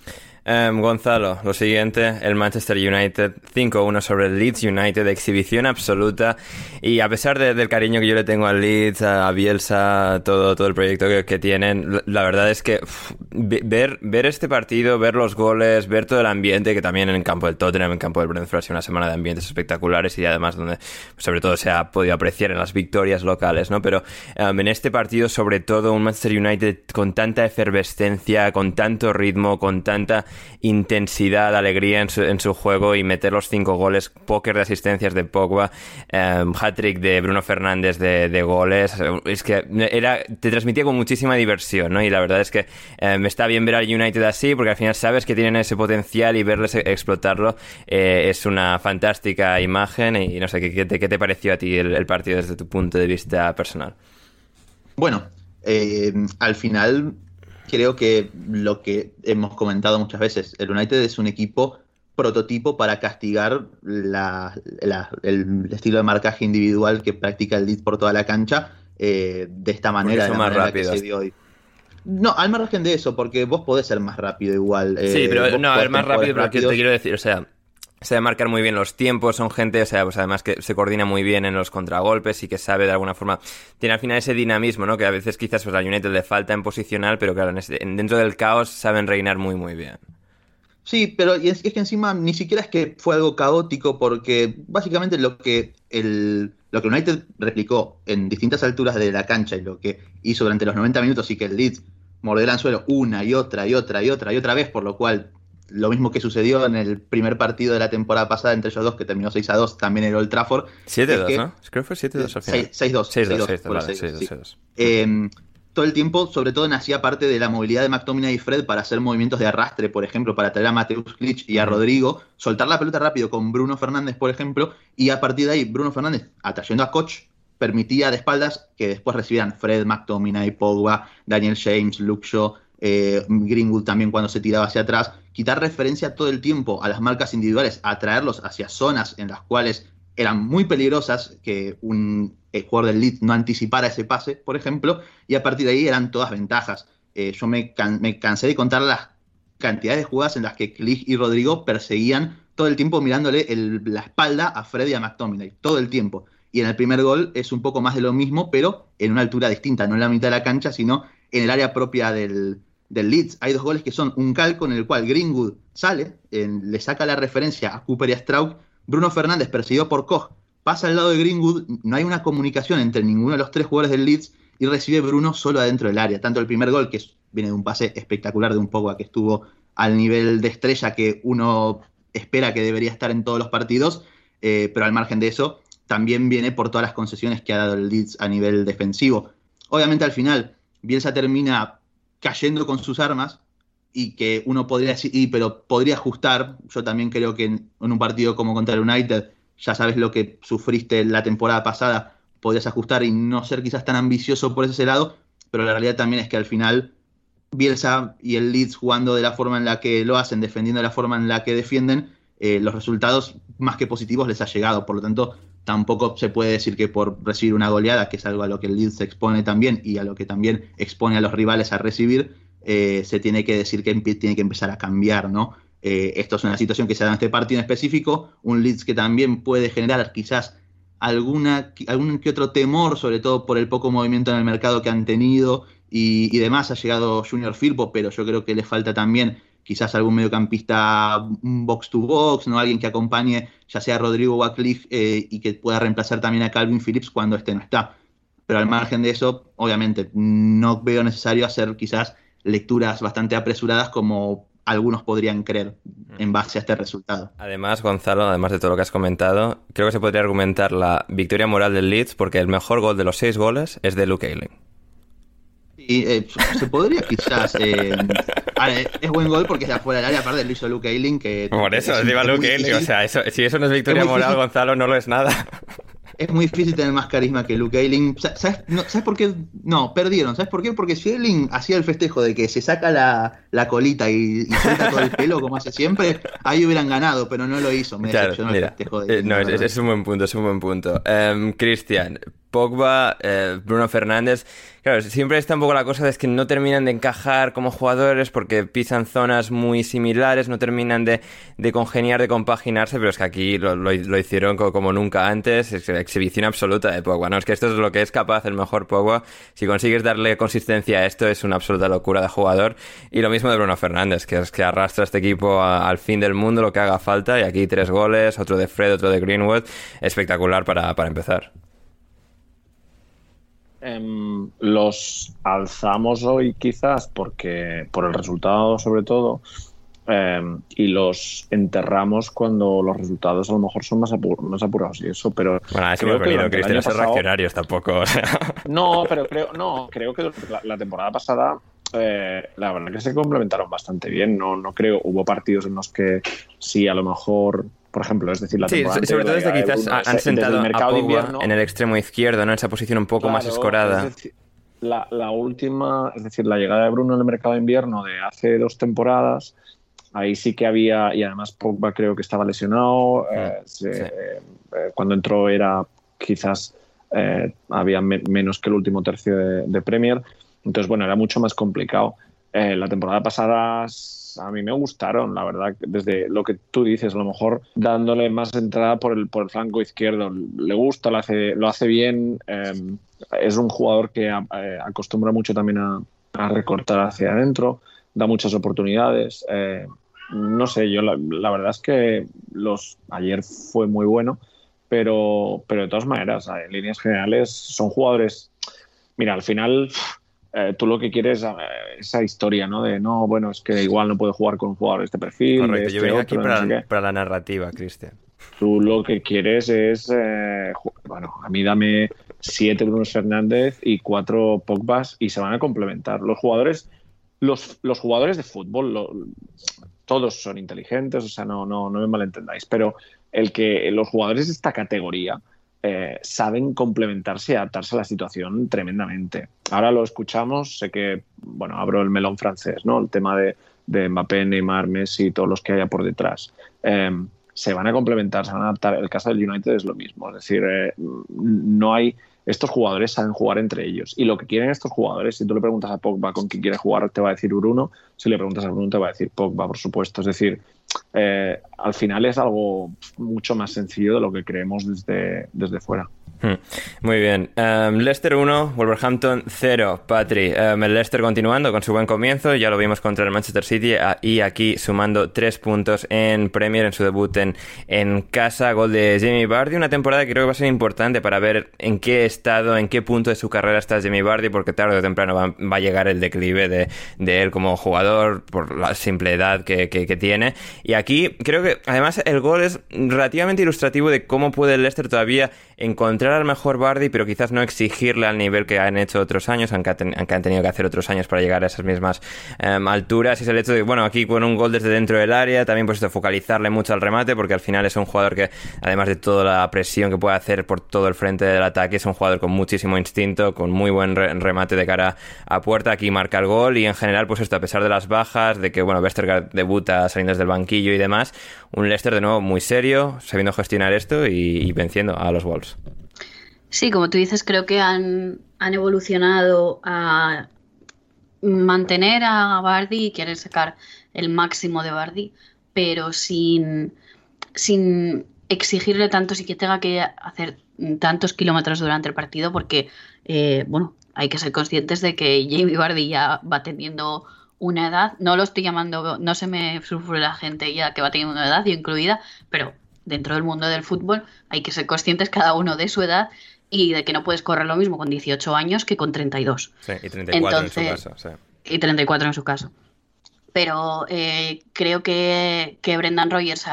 Em, Gonzalo, lo siguiente, el Manchester United 5-1 sobre el Leeds United, exhibición absoluta. Y a pesar del cariño que yo le tengo al Leeds, a, Bielsa, todo, todo el proyecto que, tienen, la verdad es que ver, ver este partido, ver los goles, ver todo el ambiente, que también en el campo del Tottenham, en el campo del Brentford, ha sido una semana de ambientes espectaculares y además donde sobre todo se ha podido apreciar en las victorias locales, ¿no? Pero em, en este partido, sobre todo, un Manchester United con tanta efervescencia, con tanto ritmo, con tanta intensidad, alegría en su, juego y meter los cinco goles, póker de asistencias de Pogba, um, hat-trick de Bruno Fernández de, goles. Es que era, te transmitía con muchísima diversión, ¿no? Y la verdad es que me em, está bien ver al United así, porque al final sabes que tienen ese potencial y verles e, explotarlo eh, es una fantástica imagen. Y, no sé, ¿qué, te, pareció a ti el, partido desde tu punto de vista personal? Bueno, eh, al final creo que lo que hemos comentado muchas veces, el United es un equipo prototipo para castigar el estilo de marcaje individual que practica el Leeds por toda la cancha eh, de esta manera, más rápido. hoy. No, al margen de eso, porque vos podés ser más rápido igual. sí, eh, pero no, el más rápido, pero te quiero decir, o sea, sabe marcar muy bien los tiempos, son gente, o sea, pues además que se coordina muy bien en los contragolpes y que sabe de alguna forma, tiene al final ese dinamismo, ¿no? Que a veces quizás pues, a United le falta en posicional, pero claro, dentro del caos saben reinar muy, muy bien. Sí, pero y es, que encima ni siquiera es que fue algo caótico, porque básicamente lo que el, lo que United replicó en distintas alturas de la cancha y lo que hizo durante los 90 minutos y que el Leeds mordió el anzuelo una y otra y otra y otra y otra vez, por lo cual lo mismo que sucedió en el primer partido de la temporada pasada entre ellos dos, que terminó 6 a 2 también en Old Trafford. 7-2, ¿no? Creo que fue 7-2 al final. 6-2. 6-2, em, todo el tiempo, sobre todo, nacía parte de la movilidad de McTominay y Fred para hacer movimientos de arrastre, por ejemplo, para traer a Mateus Klitsch y a Rodrigo, soltar la pelota rápido con Bruno Fernández, por ejemplo, y a partir de ahí, Bruno Fernández, atrayendo a Koch, permitía de espaldas que después recibieran Fred, McTominay, Pogba, Daniel James, Luke Shaw, eh, Greenwood también cuando se tiraba hacia atrás, quitar referencia todo el tiempo a las marcas individuales, atraerlos hacia zonas en las cuales eran muy peligrosas, que un jugador del lead no anticipara ese pase, por ejemplo, y a partir de ahí eran todas ventajas. Eh, yo me, cansé de contar las cantidades de jugadas en las que Klich y Rodrigo perseguían todo el tiempo mirándole la espalda a Freddy y a McTominay, todo el tiempo. Y en el primer gol es un poco más de lo mismo, pero en una altura distinta, no en la mitad de la cancha, sino en el área propia del, Leeds. Hay dos goles que son un calco en el cual Greenwood sale, le saca la referencia a Cooper y a Straub. Bruno Fernández, perseguido por Koch, pasa al lado de Greenwood. No hay una comunicación entre ninguno de los tres jugadores del Leeds y recibe Bruno solo adentro del área. Tanto el primer gol, que viene de un pase espectacular de un poco a que estuvo al nivel de estrella que uno espera que debería estar en todos los partidos, eh, pero al margen de eso, también viene por todas las concesiones que ha dado el Leeds a nivel defensivo. Obviamente al final, Bielsa termina cayendo con sus armas y que uno podría decir, pero podría ajustar. Yo también creo que en, un partido como contra el United, ya sabes lo que sufriste la temporada pasada, podrías ajustar y no ser quizás tan ambicioso por ese lado, pero la realidad también es que al final Bielsa y el Leeds jugando de la forma en la que lo hacen, defendiendo de la forma en la que defienden, eh, los resultados más que positivos les ha llegado. Por lo tanto, tampoco se puede decir que por recibir una goleada, que es algo a lo que el Leeds se expone también y a lo que también expone a los rivales a recibir, eh, se tiene que decir que tiene que empezar a cambiar, ¿no? Eh, esto es una situación que se da en este partido en específico, un Leeds que también puede generar quizás alguna, algún que otro temor, sobre todo por el poco movimiento en el mercado que han tenido y, demás. Ha llegado Junior Firpo, pero yo creo que le falta también quizás algún mediocampista box to box, ¿no? Alguien que acompañe ya sea Rodrigo o eh, y que pueda reemplazar también a Calvin Phillips cuando este no está. Pero al margen de eso, obviamente, no veo necesario hacer quizás lecturas bastante apresuradas como algunos podrían creer en base a este resultado. Además, Gonzalo, además de todo lo que has comentado, creo que se podría argumentar la victoria moral del Leeds porque el mejor gol de los seis goles es de Luke Ayling. Sí, eh, se podría quizás. Eh, es buen gol porque es de afuera del área, aparte lo hizo Luke Ayling. Que Por eso, digo Luke Ayling. O sea, eso, si eso no es victoria moral, Gonzalo, no lo es nada. es muy difícil tener más carisma que Luke Ayling. ¿Sabes, por qué? No, perdieron. ¿Sabes por qué? Porque si Ayling hacía el festejo de que se saca la, colita y, y suelta todo el pelo como hace siempre, ahí hubieran ganado, pero no lo hizo. Me claro, el festejo de, eh, no, es, un buen punto, es un buen punto. Um, Cristian, Pogba, eh, Bruno Fernández. Claro, siempre está un poco la cosa de que no terminan de encajar como jugadores porque pisan zonas muy similares, no terminan de, congeniar, de compaginarse, pero es que aquí lo, hicieron como, nunca antes, es exhibición absoluta de Pogba, ¿no? Es que esto es lo que es capaz el mejor Pogba. Si consigues darle consistencia a esto, es una absoluta locura de jugador. Y lo mismo de Bruno Fernández, que es que arrastra este equipo al fin del mundo, lo que haga falta, y aquí tres goles, otro de Fred, otro de Greenwood, espectacular para, para empezar. Em, los alzamos hoy quizás porque por el resultado sobre todo em, y los enterramos cuando los resultados a lo mejor son más, más apurados y eso, pero... Bueno, es creo que Cristian, ser reaccionarios tampoco. No, pero creo, no, creo que la, temporada pasada eh, la verdad que se complementaron bastante bien. No, no creo, hubo partidos en los que sí, a lo mejor por ejemplo. Es decir, la sí, sobre todo desde quizás han sentado a Pogba en el extremo izquierdo, ¿no? En esa posición un poco más escorada. la, última, es decir, la llegada de Bruno en el mercado de invierno de hace dos temporadas, ahí sí que había, y además Pogba creo que estaba lesionado, mm, eh, eh, cuando entró era quizás eh, había menos que el último tercio de, de, Premier, entonces bueno, era mucho más complicado. la temporada pasada a mí me gustaron, la verdad, desde lo que tú dices, a lo mejor dándole más entrada por el, por el flanco izquierdo. Le gusta, lo hace, lo hace bien. Em, es un jugador que eh, acostumbra mucho también a, recortar hacia adentro, da muchas oportunidades. Eh, no sé, yo la, verdad es que los ayer fue muy bueno, pero, pero de todas maneras, en líneas generales, son jugadores. Mira, al final eh, tú lo que quieres es esa historia, ¿no? De no, bueno, es que igual no puedo jugar con un jugador de este perfil. Correcto, yo este vengo aquí para, la narrativa, Cristian. Tú lo que quieres es, eh, bueno, a mí dame siete Bruno Fernández y cuatro Pogbas y se van a complementar. Los jugadores, los, los jugadores de fútbol, todos son inteligentes, o sea, no, no, no me malentendáis, pero el que los jugadores de esta categoría eh, saben complementarse y adaptarse a la situación tremendamente. Ahora lo escuchamos, sé que, bueno, abro el melón francés, ¿no? El tema de, de Mbappé, Neymar, Messi todos los que haya por detrás. Em, se van a complementar, se van a adaptar. El caso del United es lo mismo, es decir, eh, no hay estos jugadores saben jugar entre ellos. Y lo que quieren estos jugadores, si tú le preguntas a Pogba con quién quiere jugar, te va a decir Bruno. Si le preguntas a Bruno, te va a decir Pogba, por supuesto. Es decir, eh, al final es algo mucho más sencillo de lo que creemos desde, desde fuera. Hmm. Muy bien. Um, Leicester 1, Wolverhampton 0. Patri, um, el Leicester continuando con su buen comienzo, ya lo vimos contra el Manchester City y aquí sumando 3 puntos en Premier en su debut en, casa. Gol de Jamie Vardy, una temporada que creo que va a ser importante para ver en qué estado, en qué punto de su carrera está Jamie Vardy, porque tarde o temprano va, a llegar el declive de, él como jugador por la simple edad que tiene. Y aquí creo que además el gol es relativamente ilustrativo de cómo puede el Leicester todavía encontrar al mejor Bardi, pero quizás no exigirle al nivel que han hecho otros años, aunque, han tenido que hacer otros años para llegar a esas mismas em, alturas. Y es el hecho de, bueno, aquí con un gol desde dentro del área, también pues esto, focalizarle mucho al remate, porque al final es un jugador que, además de toda la presión que puede hacer por todo el frente del ataque, es un jugador con muchísimo instinto, con muy buen remate de cara a puerta. Aquí marca el gol y en general, pues esto, a pesar de las bajas, de que, bueno, Westergaard debuta saliendo desde el banquillo y demás, un Leicester de nuevo muy serio, sabiendo gestionar esto y venciendo a los Wolves. Sí, como tú dices, creo que han, evolucionado a mantener a Bardi y quieren sacar el máximo de Bardi, pero sin, sin exigirle tanto si que tenga que hacer tantos kilómetros durante el partido, porque, eh, bueno, hay que ser conscientes de que Jamie Bardi ya va teniendo una edad, no lo estoy llamando, no se me sufre la gente ya que va teniendo una edad, yo incluida, pero dentro del mundo del fútbol hay que ser conscientes cada uno de su edad y de que no puedes correr lo mismo con 18 años que con 32. Sí, y 34 en su caso. Y 34 en su caso. Pero eh, creo que, que, Brendan Rogers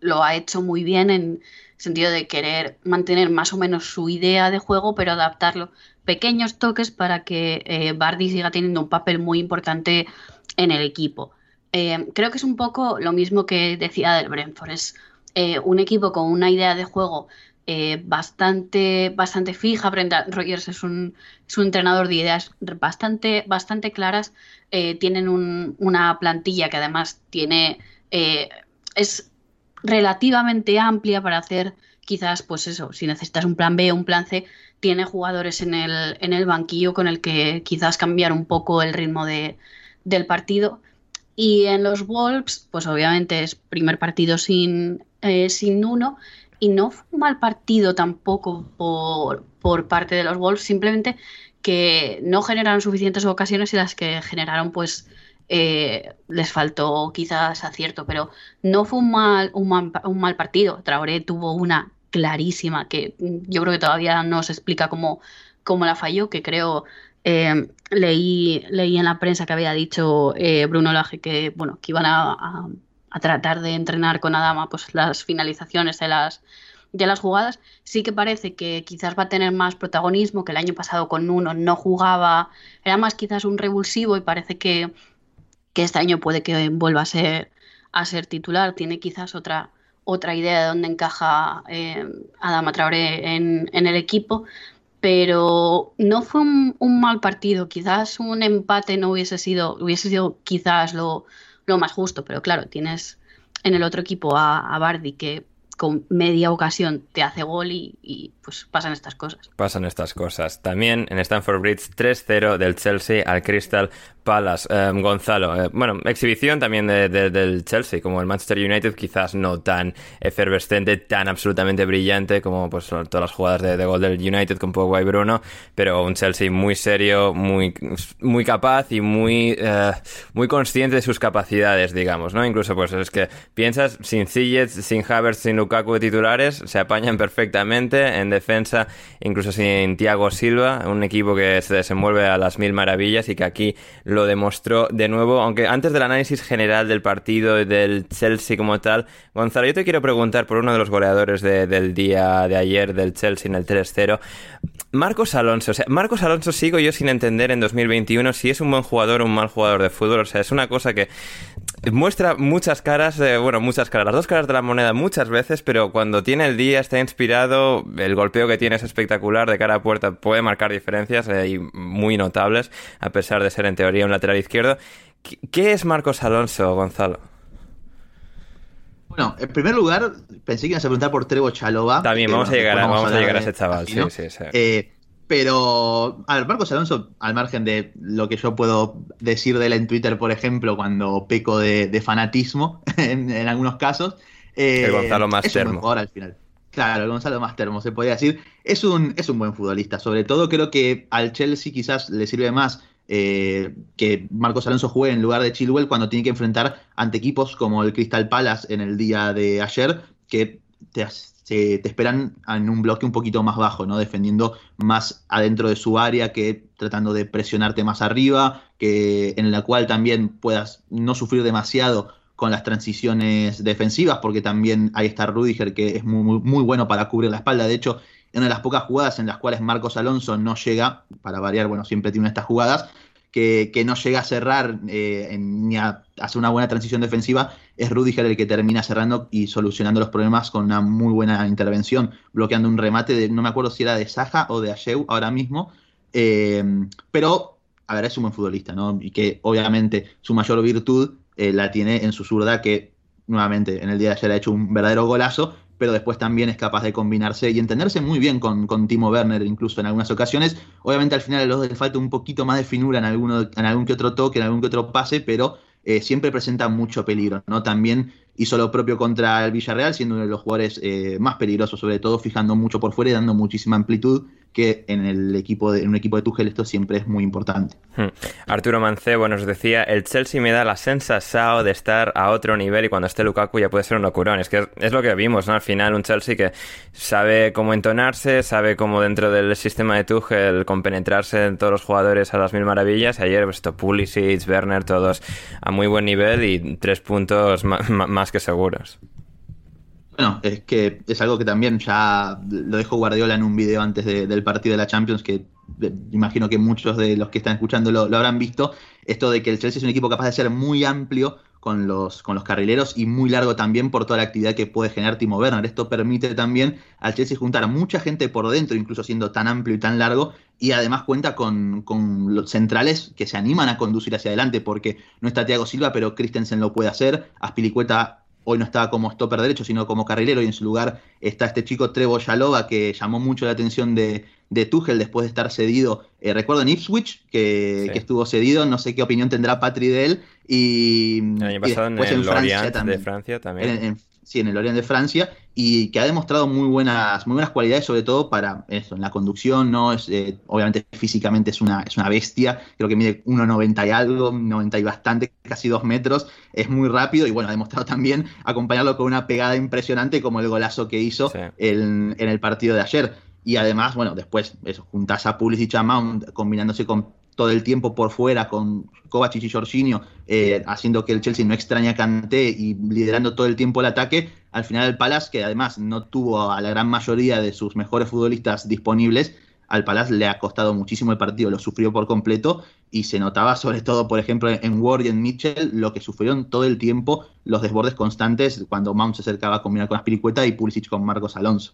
lo ha hecho muy bien en sentido de querer mantener más o menos su idea de juego, pero adaptarlo. Pequeños toques para que eh, Bardi siga teniendo un papel muy importante en el equipo. Eh, creo que es un poco lo mismo que decía del Brentford. Es un equipo con una idea de juego eh, bastante, bastante fija. Brendan Rogers es un, es un entrenador de ideas bastante, bastante claras. Eh, tienen una plantilla que además tiene eh, es relativamente amplia para hacer quizás, pues eso, si necesitas un plan B o un plan C, tiene jugadores en el, en el banquillo con el que quizás cambiar un poco el ritmo de, del partido. Y en los Wolves, pues obviamente es primer partido sin, sin uno y no fue un mal partido tampoco por, por parte de los Wolves, simplemente que no generaron suficientes ocasiones y las que generaron pues eh, les faltó quizás acierto, pero no fue un mal, un mal, partido. Traoré tuvo una clarísima que yo creo que todavía no se explica cómo, cómo la falló, que creo eh, leí, leí en la prensa que había dicho eh, Bruno Laje que bueno que iban a, a tratar de entrenar con Adama pues las finalizaciones de las de las jugadas, sí que parece que quizás va a tener más protagonismo, que el año pasado con uno no jugaba, era más quizás un revulsivo y parece que, que este año puede que vuelva a ser, a ser titular, tiene quizás otra, otra idea de dónde encaja eh, Adama Traoré en, el equipo, pero no fue un, mal partido, quizás un empate no hubiese sido, hubiese sido quizás lo, más justo, pero claro, tienes en el otro equipo a, a Bardi que con media ocasión te hace gol y, pues pasan estas cosas. Pasan estas cosas. También en Stanford Bridge 3-0 del Chelsea al Crystal Palace. Eh, Gonzalo, eh, bueno, exhibición también del Chelsea, como el Manchester United, quizás no tan efervescente, tan absolutamente brillante como pues todas las jugadas de, gol del United con Pogba y Bruno, pero un Chelsea muy serio, muy, muy capaz y muy, eh, muy consciente de sus capacidades, digamos, ¿no? Incluso pues es que piensas sin Ziyech, sin Havertz, sin Lukaku de titulares, se apañan perfectamente en defensa, incluso sin Thiago Silva, un equipo que se desenvuelve a las mil maravillas y que aquí lo demostró de nuevo, aunque antes del análisis general del partido del Chelsea como tal, Gonzalo, yo te quiero preguntar por uno de los goleadores del día de ayer del Chelsea en el 3-0. Marcos Alonso, o sea, Marcos Alonso sigo yo sin entender en 2021 si es un buen jugador o un mal jugador de fútbol, o sea, es una cosa que muestra muchas caras, bueno, muchas caras, las dos caras de la moneda muchas veces, pero cuando tiene el día, está inspirado, el golpeo que tiene es espectacular, de cara a puerta puede marcar diferencias eh, y muy notables, a pesar de ser en teoría un lateral izquierdo. ¿Qué es Marcos Alonso, Gonzalo? Bueno, en primer lugar, pensé que ibas a preguntar por Trevo Chalova. También vamos, a llegar, vamos a, llegar a ese chaval, sí, sí, sí. Eh, pero, a ver, Marcos Alonso, al margen de lo que yo puedo decir de él en Twitter, por ejemplo, cuando peco de, fanatismo, en, algunos casos. Eh, el Gonzalo más es termo. Un buen jugador al final. Claro, el Gonzalo más termo, se podría decir. Es un, es un buen futbolista. Sobre todo, creo que al Chelsea quizás le sirve más eh, que Marcos Alonso juegue en lugar de Chilwell cuando tiene que enfrentar ante equipos como el Crystal Palace en el día de ayer, que te, esperan en un bloque un poquito más bajo, ¿no? Defendiendo más adentro de su área que tratando de presionarte más arriba, que en la cual también puedas no sufrir demasiado con las transiciones defensivas, porque también ahí está Rudiger, que es muy, muy, bueno para cubrir la espalda. De hecho, una de las pocas jugadas en las cuales Marcos Alonso no llega, para variar, bueno, siempre tiene estas jugadas, que, no llega a cerrar eh, ni a hacer una buena transición defensiva, es Rudiger el que termina cerrando y solucionando los problemas con una muy buena intervención, bloqueando un remate de, no me acuerdo si era de Saja o de Asheu ahora mismo, eh, pero, a ver, es un buen futbolista, ¿no? Y que obviamente su mayor virtud eh, la tiene en su zurda, que nuevamente en el día de ayer ha hecho un verdadero golazo, pero después también es capaz de combinarse y entenderse muy bien con, Timo Werner, incluso en algunas ocasiones. Obviamente al final a los le falta un poquito más de finura en, alguno, en algún que otro toque, en algún que otro pase, pero eh, siempre presenta mucho peligro, ¿no? También hizo lo propio contra el Villarreal, siendo uno de los jugadores eh, más peligrosos, sobre todo fijando mucho por fuera y dando muchísima amplitud que en el equipo en un equipo de Tuchel esto siempre es muy importante. Hmm. Arturo Mancebo nos decía, el Chelsea me da la sensación de estar a otro nivel y cuando esté Lukaku ya puede ser un locurón. Es que es lo que vimos, ¿no? Al final un Chelsea que sabe cómo entonarse, sabe cómo dentro del sistema de Tuchel compenetrarse en todos los jugadores a las mil maravillas. Ayer, pues esto, Pulisic, Werner, todos a muy buen nivel y tres puntos más que seguros. Bueno, es que es algo que también ya lo dejó Guardiola en un video antes del partido de la Champions, que imagino que muchos de los que están escuchando lo, habrán visto, esto de que el Chelsea es un equipo capaz de ser muy amplio con los, con los carrileros y muy largo también por toda la actividad que puede generar Timo Werner. Esto permite también al Chelsea juntar a mucha gente por dentro, incluso siendo tan amplio y tan largo, y además cuenta con, con los centrales que se animan a conducir hacia adelante, porque no está Thiago Silva, pero Christensen lo puede hacer, Aspilicueta hoy no estaba como stopper derecho, sino como carrilero, y en su lugar está este chico Trevo Yalova, que llamó mucho la atención de, de Tuchel después de estar cedido. Eh, recuerdo en Ipswich, que, que, estuvo cedido, no sé qué opinión tendrá Patri de él. Y, el año pasado en, el Lorient de Francia también. En, en, sí, en el Lorient de Francia, y que ha demostrado muy buenas, muy buenas cualidades, sobre todo para eso, en la conducción, ¿no? Es, eh, obviamente físicamente es una, es una bestia, creo que mide 1,90 y algo, 90 y bastante, casi 2 metros, es muy rápido y bueno, ha demostrado también acompañarlo con una pegada impresionante como el golazo que hizo sí. en, en el partido de ayer. Y además, bueno, después, eso, juntas a Pulisic y a Mount combinándose con todo el tiempo por fuera con Kovacic y Jorginho, eh, haciendo que el Chelsea no extraña a Kanté y liderando todo el tiempo el ataque, al final el Palace, que además no tuvo a la gran mayoría de sus mejores futbolistas disponibles, al Palace le ha costado muchísimo el partido, lo sufrió por completo y se notaba sobre todo, por ejemplo, en Ward y en Mitchell, lo que sufrieron todo el tiempo los desbordes constantes cuando Mount se acercaba a combinar con Aspiricueta y Pulisic con Marcos Alonso.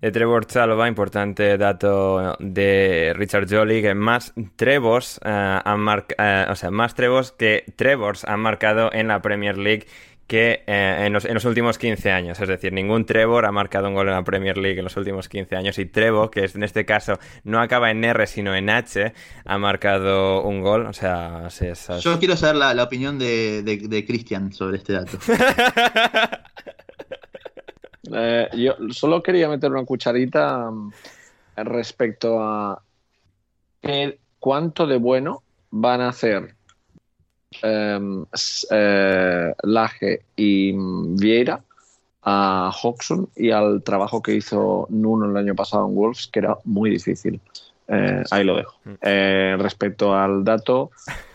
De Trevor Chalova, importante dato de Richard Jolly, que más Trevors, uh, han uh, o sea, más Trevors que Trevors han marcado en la Premier League que eh, en, los, en, los, últimos 15 años. Es decir, ningún Trevor ha marcado un gol en la Premier League en los últimos 15 años. Y Trevor, que es, en este caso no acaba en R sino en H, ha marcado un gol. O sea, sí, esas... yo quiero saber la, la opinión de, de, de Cristian sobre este dato. eh, yo solo quería meter una cucharita um, respecto a eh, cuánto de bueno van a hacer eh, eh, Laje y Vieira a Hodgson y al trabajo que hizo Nuno el año pasado en Wolves, que era muy difícil. Eh, ahí lo dejo. Eh, respecto al dato,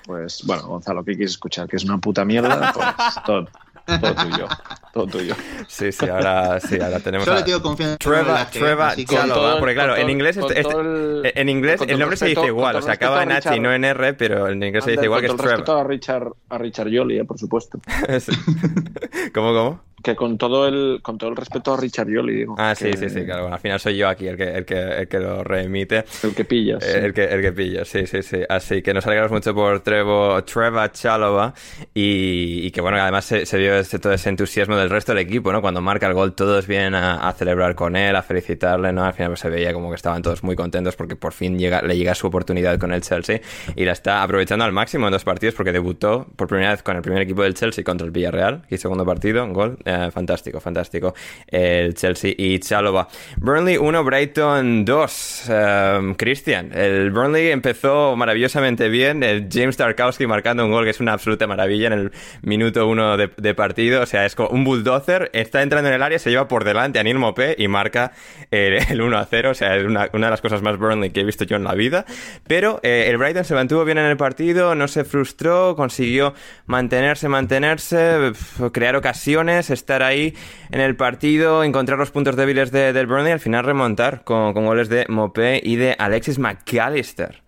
pues bueno, Gonzalo, ¿qué quieres escuchar? ¿Que es una puta mierda? Pues todo, todo tuyo. Todo tuyo. Sí, sí, ahora, sí, ahora tenemos. Yo le tengo confianza. Treva, Treva Chalova, porque claro, en inglés, este, el, en inglés el nombre se dice igual, o sea, acaba en H y no en R, pero en inglés se dice igual que es Treva. respecto a Richard, a Richard Jolly, eh, por supuesto. ¿Cómo, cómo? Que con todo el con todo el respeto a Richard Yoli, digo. Ah, sí, que... sí, sí, claro. Bueno, al final soy yo aquí el que, el que, el que lo remite. El que pillas. Sí. El, que, el que pillas, sí, sí, sí. Así que nos alegramos mucho por Trevo, Treva Chalova y, y, que, bueno, además se, se vio este, todo ese entusiasmo del resto del equipo, ¿no? Cuando marca el gol todos vienen a, celebrar con él, a felicitarle, ¿no? Al final pues, se veía como que estaban todos muy contentos porque por fin le llega su oportunidad con el Chelsea y la está aprovechando al máximo en dos partidos porque debutó por primera vez con el primer equipo del Chelsea contra el Villarreal, hizo segundo partido, gol, eh, fantástico, fantástico el Chelsea y Chalova. Burnley 1, Brighton 2. Um, Cristian, el Burnley empezó maravillosamente bien. El James Tarkowski marcando un gol que es una absoluta maravilla en el minuto 1 de, de, partido. O sea, es como un bulldozer. Está entrando en el área, se lleva por delante a Neil Mopé y marca el, el 1 a 0. O sea, es una, de las cosas más Burnley que he visto yo en la vida. Pero eh, el Brighton se mantuvo bien en el partido, no se frustró, consiguió mantenerse, mantenerse, crear ocasiones, estar ahí en el partido, encontrar los puntos débiles de, del Burnley y al final remontar con, goles de Mopé y de Alexis McAllister.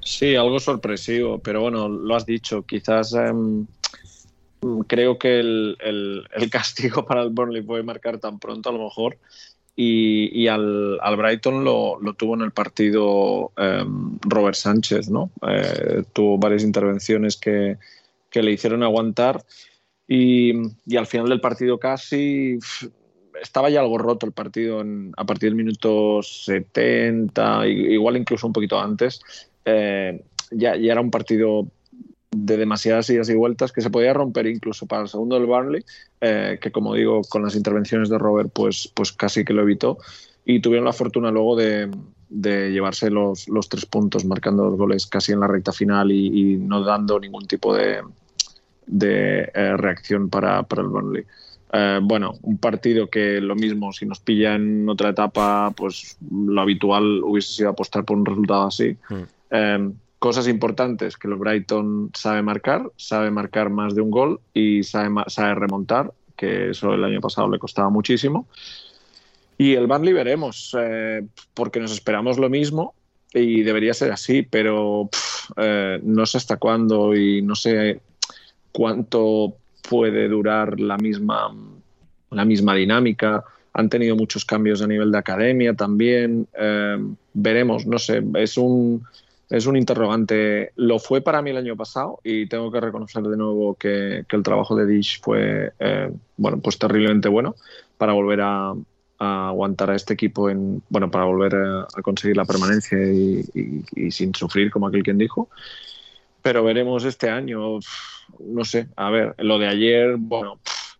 Sí, algo sorpresivo, pero bueno, lo has dicho, quizás eh, creo que el, el, el, castigo para el Burnley puede marcar tan pronto a lo mejor y, y al, al, Brighton lo, lo, tuvo en el partido eh, Robert Sánchez, ¿no? Eh, tuvo varias intervenciones que, que le hicieron aguantar y, y, al final del partido casi estaba ya algo roto el partido en, a partir del minuto 70, igual incluso un poquito antes. Eh, ya, ya, era un partido de demasiadas idas y vueltas que se podía romper incluso para el segundo del Burnley, eh, que como digo, con las intervenciones de Robert, pues, pues casi que lo evitó. Y tuvieron la fortuna luego de, de llevarse los, los, tres puntos, marcando los goles casi en la recta final y, y no dando ningún tipo de, de eh, reacción para, para, el Burnley. Eh, bueno, un partido que lo mismo, si nos pilla en otra etapa, pues lo habitual hubiese sido apostar por un resultado así. Mm. Eh, cosas importantes que el Brighton sabe marcar, sabe marcar más de un gol y sabe, sabe remontar, que eso el año pasado le costaba muchísimo. Y el Burnley veremos, eh, porque nos esperamos lo mismo y debería ser así, pero pff, no sé hasta cuándo y no sé cuánto puede durar la misma, la misma dinámica. Han tenido muchos cambios a nivel de academia también. Eh, veremos, no sé, es un, es un interrogante. Lo fue para mí el año pasado y tengo que reconocer de nuevo que, que el trabajo de Dish fue eh, bueno, pues terriblemente bueno para volver a, a, aguantar a este equipo en bueno para volver a, a conseguir la permanencia y, y, y, sin sufrir como aquel quien dijo. Pero veremos este año, no sé, a ver, lo de ayer, bueno,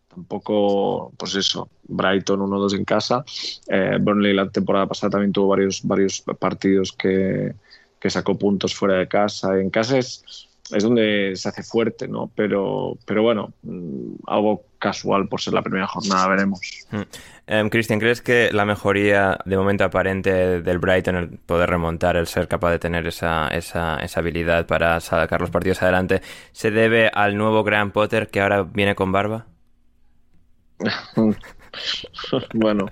tampoco, pues eso, Brighton 1-2 en casa, eh, Burnley la temporada pasada también tuvo varios, varios partidos que, que sacó puntos fuera de casa. En casa es, es donde se hace fuerte, ¿no? Pero, pero bueno, mm, algo casual por ser la primera jornada, veremos. Um, Cristian, ¿crees que la mejoría de momento aparente del Brighton, el poder remontar, el ser capaz de tener esa, esa, esa habilidad para sacar los partidos adelante, se debe al nuevo Graham Potter que ahora viene con barba? bueno,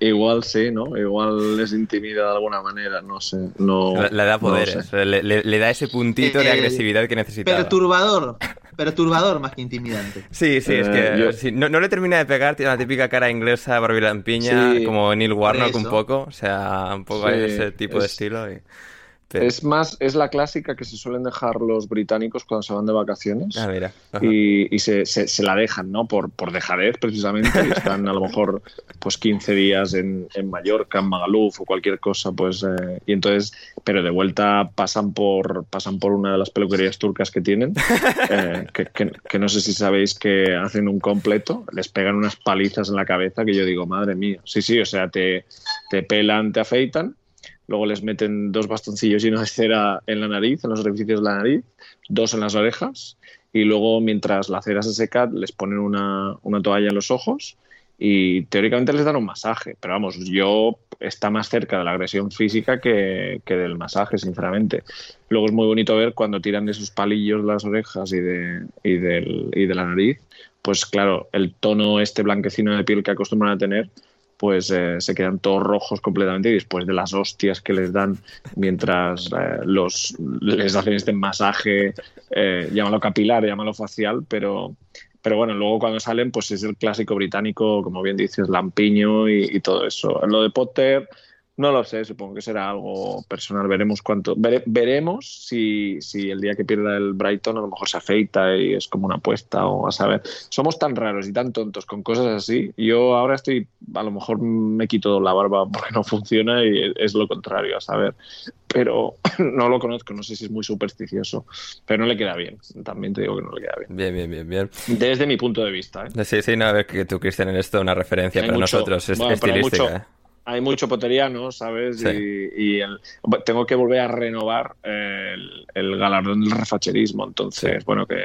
igual sí, ¿no? Igual les intimida de alguna manera, no sé. No, le, le da poderes, no sé. le, le, le, da ese puntito eh, de agresividad que necesitaba. Perturbador, perturbador más que intimidante. Sí, sí, es que eh, yo... sí, no, no, le termina de pegar, tiene la típica cara inglesa, barbilampiña, sí, como Neil Warnock un poco, o sea, un poco sí, ese tipo es... de estilo. Y... Es más, es la clásica que se suelen dejar los británicos cuando se van de vacaciones. Ah, mira. Y, y se, se, se, la dejan, ¿no? Por, por dejadez, precisamente. Y están a lo mejor pues 15 días en, en Mallorca, en Magaluf o cualquier cosa, pues. Eh, y entonces, pero de vuelta pasan por, pasan por una de las peluquerías turcas que tienen, eh, que, que, que, no sé si sabéis que hacen un completo, les pegan unas palizas en la cabeza que yo digo, madre mía. Sí, sí, o sea, te, te pelan, te afeitan luego les meten dos bastoncillos llenos de cera en la nariz, en los orificios de la nariz, dos en las orejas, y luego mientras la cera se seca les ponen una, una toalla en los ojos y teóricamente les dan un masaje, pero vamos, yo está más cerca de la agresión física que, que, del masaje, sinceramente. Luego es muy bonito ver cuando tiran de sus palillos las orejas y de, y, del, y de la nariz, pues claro, el tono este blanquecino de piel que acostumbran a tener, pues eh, se quedan todos rojos completamente y después de las hostias que les dan mientras eh, los, les hacen este masaje, eh, llámalo capilar, llámalo facial, pero, pero bueno, luego cuando salen pues es el clásico británico, como bien dices, lampiño y, y todo eso. Lo de Potter... No lo sé, supongo que será algo personal. Veremos cuánto. Vere, veremos si, si, el día que pierda el Brighton a lo mejor se afeita y es como una apuesta o a saber. Somos tan raros y tan tontos con cosas así. Yo ahora estoy, a lo mejor me quito la barba porque no funciona y es lo contrario, a saber. Pero no lo conozco, no sé si es muy supersticioso, pero no le queda bien. También te digo que no le queda bien. Bien, bien, bien, bien. Desde mi punto de vista. ¿eh? Sí, sí, no, a ver que tú, Cristian, en esto una referencia hay para mucho, nosotros, es bueno, estilística. Mucho, ¿eh? Hay mucho poteriano, ¿sabes? Sí. Y, y el, tengo que volver a renovar el, el galardón del refacherismo, entonces, sí. bueno, que,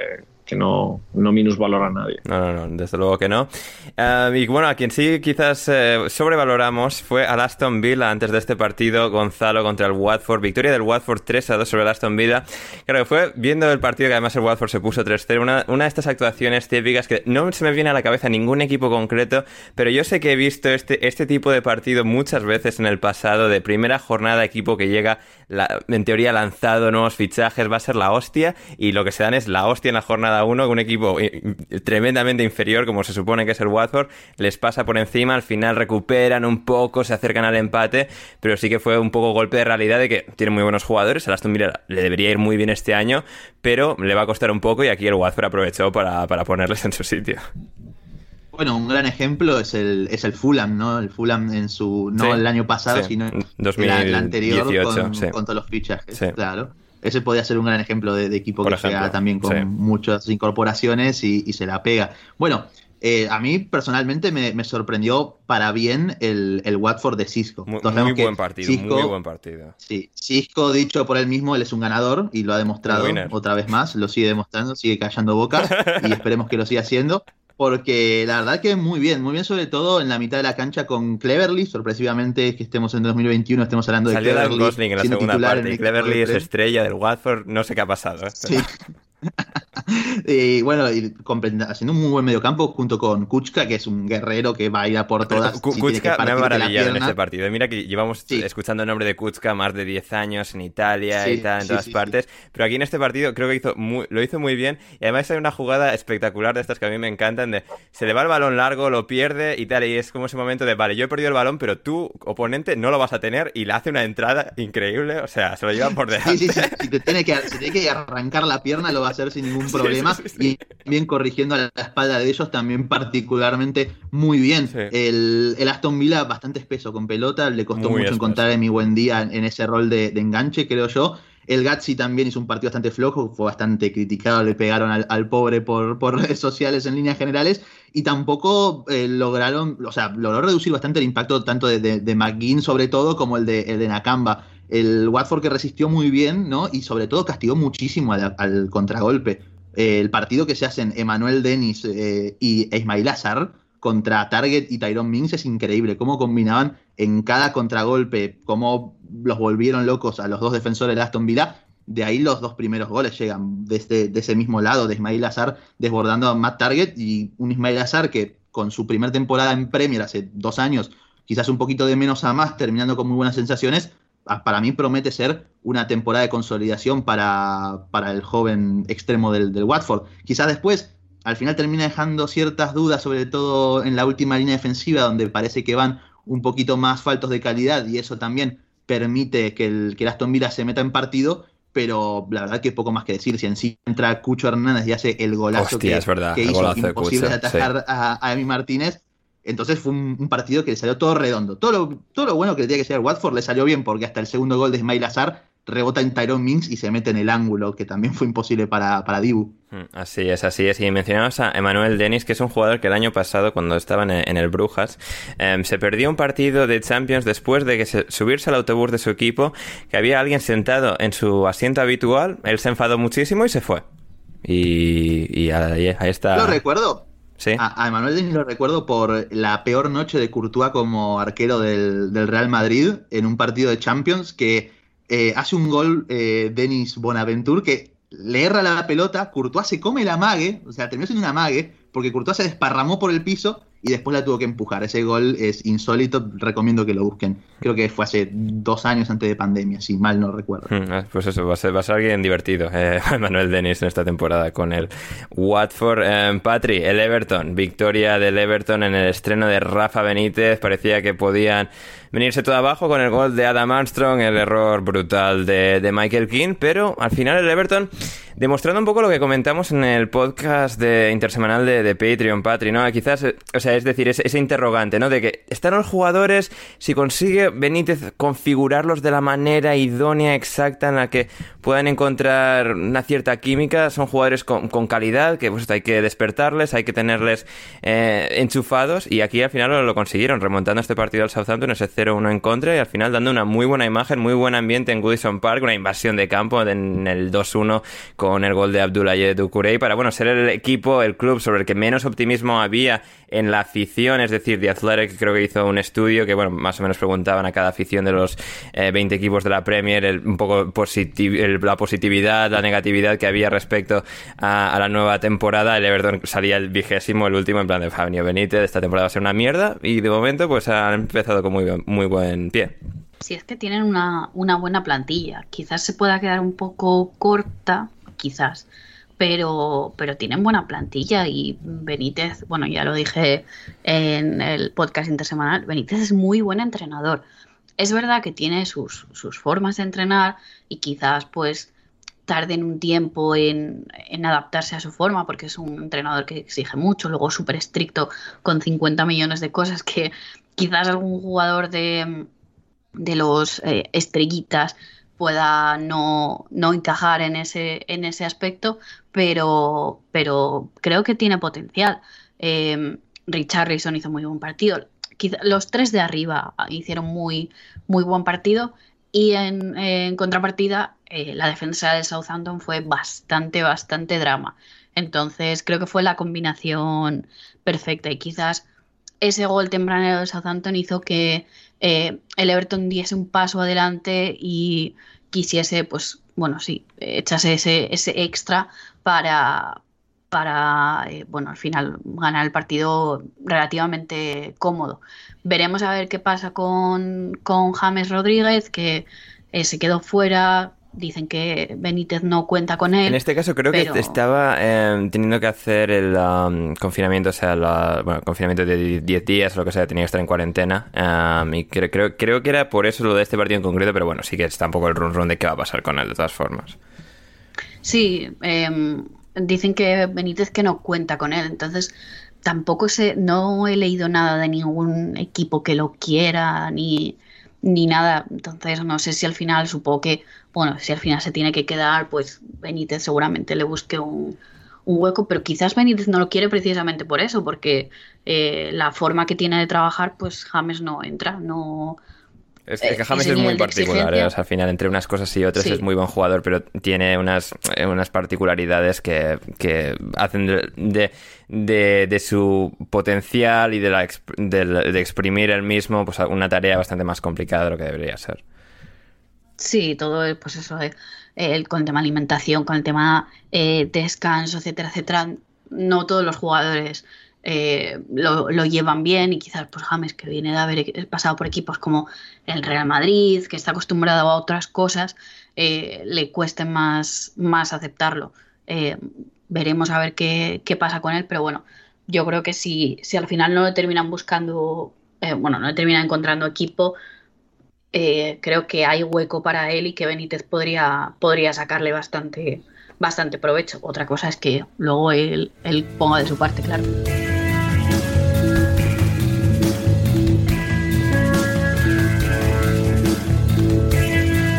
que no, no minusvalora a nadie. No, no, no, desde luego que no. Uh, y bueno, a quien sí quizás eh, sobrevaloramos fue al Aston Villa antes de este partido, Gonzalo contra el Watford. Victoria del Watford 3 a 2 sobre el Aston Villa. Claro que fue viendo el partido que además el Watford se puso 3-0, una, una de estas actuaciones típicas que no se me viene a la cabeza ningún equipo concreto, pero yo sé que he visto este, este tipo de partido muchas veces en el pasado, de primera jornada, equipo que llega, la, en teoría lanzado, nuevos fichajes, va a ser la hostia, y lo que se dan es la hostia en la jornada 1, un equipo tremendamente inferior, como se supone que es el Watford, les pasa por encima, al final recuperan un poco, se acercan al empate, pero sí que fue un poco golpe de realidad de que tiene muy buenos jugadores, a Aston Villa le debería ir muy bien este año, pero le va a costar un poco y aquí el Watford aprovechó para, para ponerles en su sitio. Bueno, un gran ejemplo es el, es el Fulham, ¿no? El Fulham en su, no sí, el año pasado, sí. sino 2018, el, anterior con, sí. con, todos los fichajes, claro. Ese podría ser un gran ejemplo de, de equipo Por que ejemplo, llega también con muchas incorporaciones y, y, se la pega. Bueno, eh, a mí personalmente me, me, sorprendió para bien el, el Watford de Cisco. Muy, muy buen partido, Cisco, muy buen partido. Sí, Cisco, dicho por él mismo, él es un ganador y lo ha demostrado otra vez más, lo sigue demostrando, sigue callando boca y esperemos que lo siga haciendo porque la verdad que muy bien, muy bien sobre todo en la mitad de la cancha con Cleverly, sorpresivamente que estemos en 2021, estemos hablando Salió de Cleverly. Gosling en la segunda parte, y Cleverly es estrella del Watford, no sé qué ha pasado. ¿eh? Sí. Y bueno, y haciendo un muy buen mediocampo junto con Kuchka, que es un guerrero que va a ir a por todas. Kuchka me ha maravillado en este partido. Mira que llevamos escuchando el nombre de Kuchka más de 10 años en Italia y tal, en todas partes. Pero aquí en este partido creo que hizo lo hizo muy bien. Y además hay una jugada espectacular de estas que a mí me encantan, de se le va el balón largo, lo pierde y tal, y es como ese momento de, vale, yo he perdido el balón, pero tú, oponente, no lo vas a tener y le hace una entrada increíble, o sea, se lo lleva por delante. Sí, sí, sí, si te tiene que, tiene que arrancar la pierna, lo a hacer sin ningún problema. y bien corrigiendo a la espalda de ellos, también particularmente muy bien. El, el, Aston Villa bastante espeso con pelota, le costó mucho encontrar en mi buen día en, ese rol de, de enganche, creo yo. El Gatsi también hizo un partido bastante flojo, fue bastante criticado, le pegaron al, pobre por, redes sociales en líneas generales y tampoco eh, lograron, o sea, logró reducir bastante el impacto tanto de, de, McGinn sobre todo como el de, el de Nakamba. El Watford que resistió muy bien, ¿no? Y sobre todo castigó muchísimo al, contragolpe. el partido que se hacen Emanuel Dennis eh, y Ismail Azar contra Target y Tyrone Mings es increíble. Cómo combinaban en cada contragolpe, cómo los volvieron locos a los dos defensores de Aston Villa. De ahí los dos primeros goles llegan desde de ese mismo lado de Ismail Azar desbordando a Matt Target y un Ismail Azar que con su primera temporada en Premier hace dos años, quizás un poquito de menos a más, terminando con muy buenas sensaciones, para mí promete ser una temporada de consolidación para, para el joven extremo del, del Watford. Quizás después al final termina dejando ciertas dudas, sobre todo en la última línea defensiva, donde parece que van un poquito más faltos de calidad y eso también permite que el, que Aston Villa se meta en partido, pero la verdad que poco más que decir. Si en sí entra Cucho Hernández y hace el golazo que, hizo imposible de atajar a, Emi Martínez, entonces fue un, partido que le salió todo redondo. Todo lo, todo lo bueno que le tenía que ser el Watford le salió bien porque hasta el segundo gol de Ismail Azar rebota en Tyrone Mings y se mete en el ángulo, que también fue imposible para, para Dibu. Mm, así es, así es. Y mencionamos a Emanuel Dennis, que es un jugador que el año pasado, cuando estaba en, el Brujas, em, se perdió un partido de Champions después de que se, subirse al autobús de su equipo, que había alguien sentado en su asiento habitual, él se enfadó muchísimo y se fue. Y, ahí, está. Lo recuerdo. Sí. A, Emanuel Dennis lo recuerdo por la peor noche de Courtois como arquero del, del Real Madrid en un partido de Champions que eh, hace un gol eh, Denis Bonaventure que le erra la pelota, Courtois se come la mague, o sea, terminó siendo una mague, porque Courtois se desparramó por el piso y después la tuvo que empujar. Ese gol es insólito, recomiendo que lo busquen. Creo que fue hace dos años antes de pandemia, si mal no recuerdo. Hmm, ah, pues eso, va a ser, va a ser alguien divertido, eh, Manuel Denis en esta temporada con el Watford. Eh, Patri, el Everton, victoria del Everton en el estreno de Rafa Benítez, parecía que podían venirse todo abajo con el gol de Adam Armstrong, el error brutal de, de Michael King, pero al final el Everton demostrando un poco lo que comentamos en el podcast de intersemanal de, de Patreon, Patri, ¿no? Quizás, eh, o sea, es decir, ese, interrogante, ¿no? De que están los jugadores, si consigue Benítez configurarlos de la manera idónea, exacta, en la que puedan encontrar una cierta química, son jugadores con, calidad, que pues hay que despertarles, hay que tenerles eh, enchufados, y aquí al final lo, consiguieron, remontando este partido al Southampton, ese 0-1 en contra, y al final dando una muy buena imagen, muy buen ambiente en Goodison Park, una invasión de campo en el 2-1 con el gol de Abdoulaye Ducouré para bueno ser el equipo, el club sobre el que menos optimismo había en la afición, es decir, The Athletic creo que hizo un estudio que bueno más o menos preguntaban a cada afición de los 20 eh, equipos de la Premier un poco la positividad, la negatividad que había respecto a, la nueva temporada. El Everton salía el vigésimo, el último en plan de Fabio Benítez, esta temporada va a ser una mierda y de momento pues han empezado con muy, muy buen pie. Si es que tienen una, una buena plantilla, quizás se pueda quedar un poco corta quizás. Pero, pero tienen buena plantilla y Benítez, bueno, ya lo dije en el podcast intersemanal, Benítez es muy buen entrenador. Es verdad que tiene sus, sus formas de entrenar y quizás pues tarden un tiempo en, en, adaptarse a su forma, porque es un entrenador que exige mucho, luego súper estricto con 50 millones de cosas que quizás algún jugador de, de los eh, estrellitas pueda no, encajar en ese, en ese aspecto, pero, pero creo que tiene potencial. Eh, Richarlison hizo muy buen partido. los tres de arriba hicieron muy, muy buen partido y en, contrapartida eh, la defensa de Southampton fue bastante, bastante drama. Entonces creo que fue la combinación perfecta y quizás ese gol temprano de Southampton hizo que eh, el Everton diese un paso adelante y quisiese, pues, bueno, sí, echase ese, extra para, para, eh, bueno, al final ganar el partido relativamente cómodo. Veremos a ver qué pasa con, con James Rodríguez, que eh, se quedó fuera, dicen que Benítez no cuenta con él. En este caso creo que estaba em, teniendo que hacer el um, confinamiento, o sea, la, bueno, confinamiento de 10 días o lo que sea, tenía que estar en cuarentena. Um, y creo, creo, creo que era por eso lo de este partido en concreto, pero bueno, sí que está un poco el run run de qué va a pasar con él de todas formas. Sí, em, dicen que Benítez que no cuenta con él, entonces tampoco sé, no he leído nada de ningún equipo que lo quiera, ni ni nada. Entonces, no sé si al final, supongo que, bueno, si al final se tiene que quedar, pues Benítez seguramente le busque un, hueco, pero quizás Benítez no lo quiere precisamente por eso, porque eh, la forma que tiene de trabajar, pues James no entra, no, es, que James es muy particular, ¿eh? al final entre unas cosas y otras es muy buen jugador, pero tiene unas, eh, unas particularidades que, hacen de, de, su potencial y de, la, de, exprimir el mismo pues una tarea bastante más complicada de lo que debería ser. Sí, todo, pues eso, eh, con el tema alimentación, con el tema descanso, etcétera, etcétera. No todos los jugadores eh, lo, llevan bien y quizás pues James que viene de haber pasado por equipos como el Real Madrid, que está acostumbrado a otras cosas, eh, le cueste más, más aceptarlo. Eh, veremos a ver qué, pasa con él, pero bueno, yo creo que si, si al final no le terminan buscando, bueno, no le terminan encontrando equipo, creo que hay hueco para él y que Benítez podría, podría sacarle bastante, bastante provecho. Otra cosa es que luego él, él ponga de su parte, claro.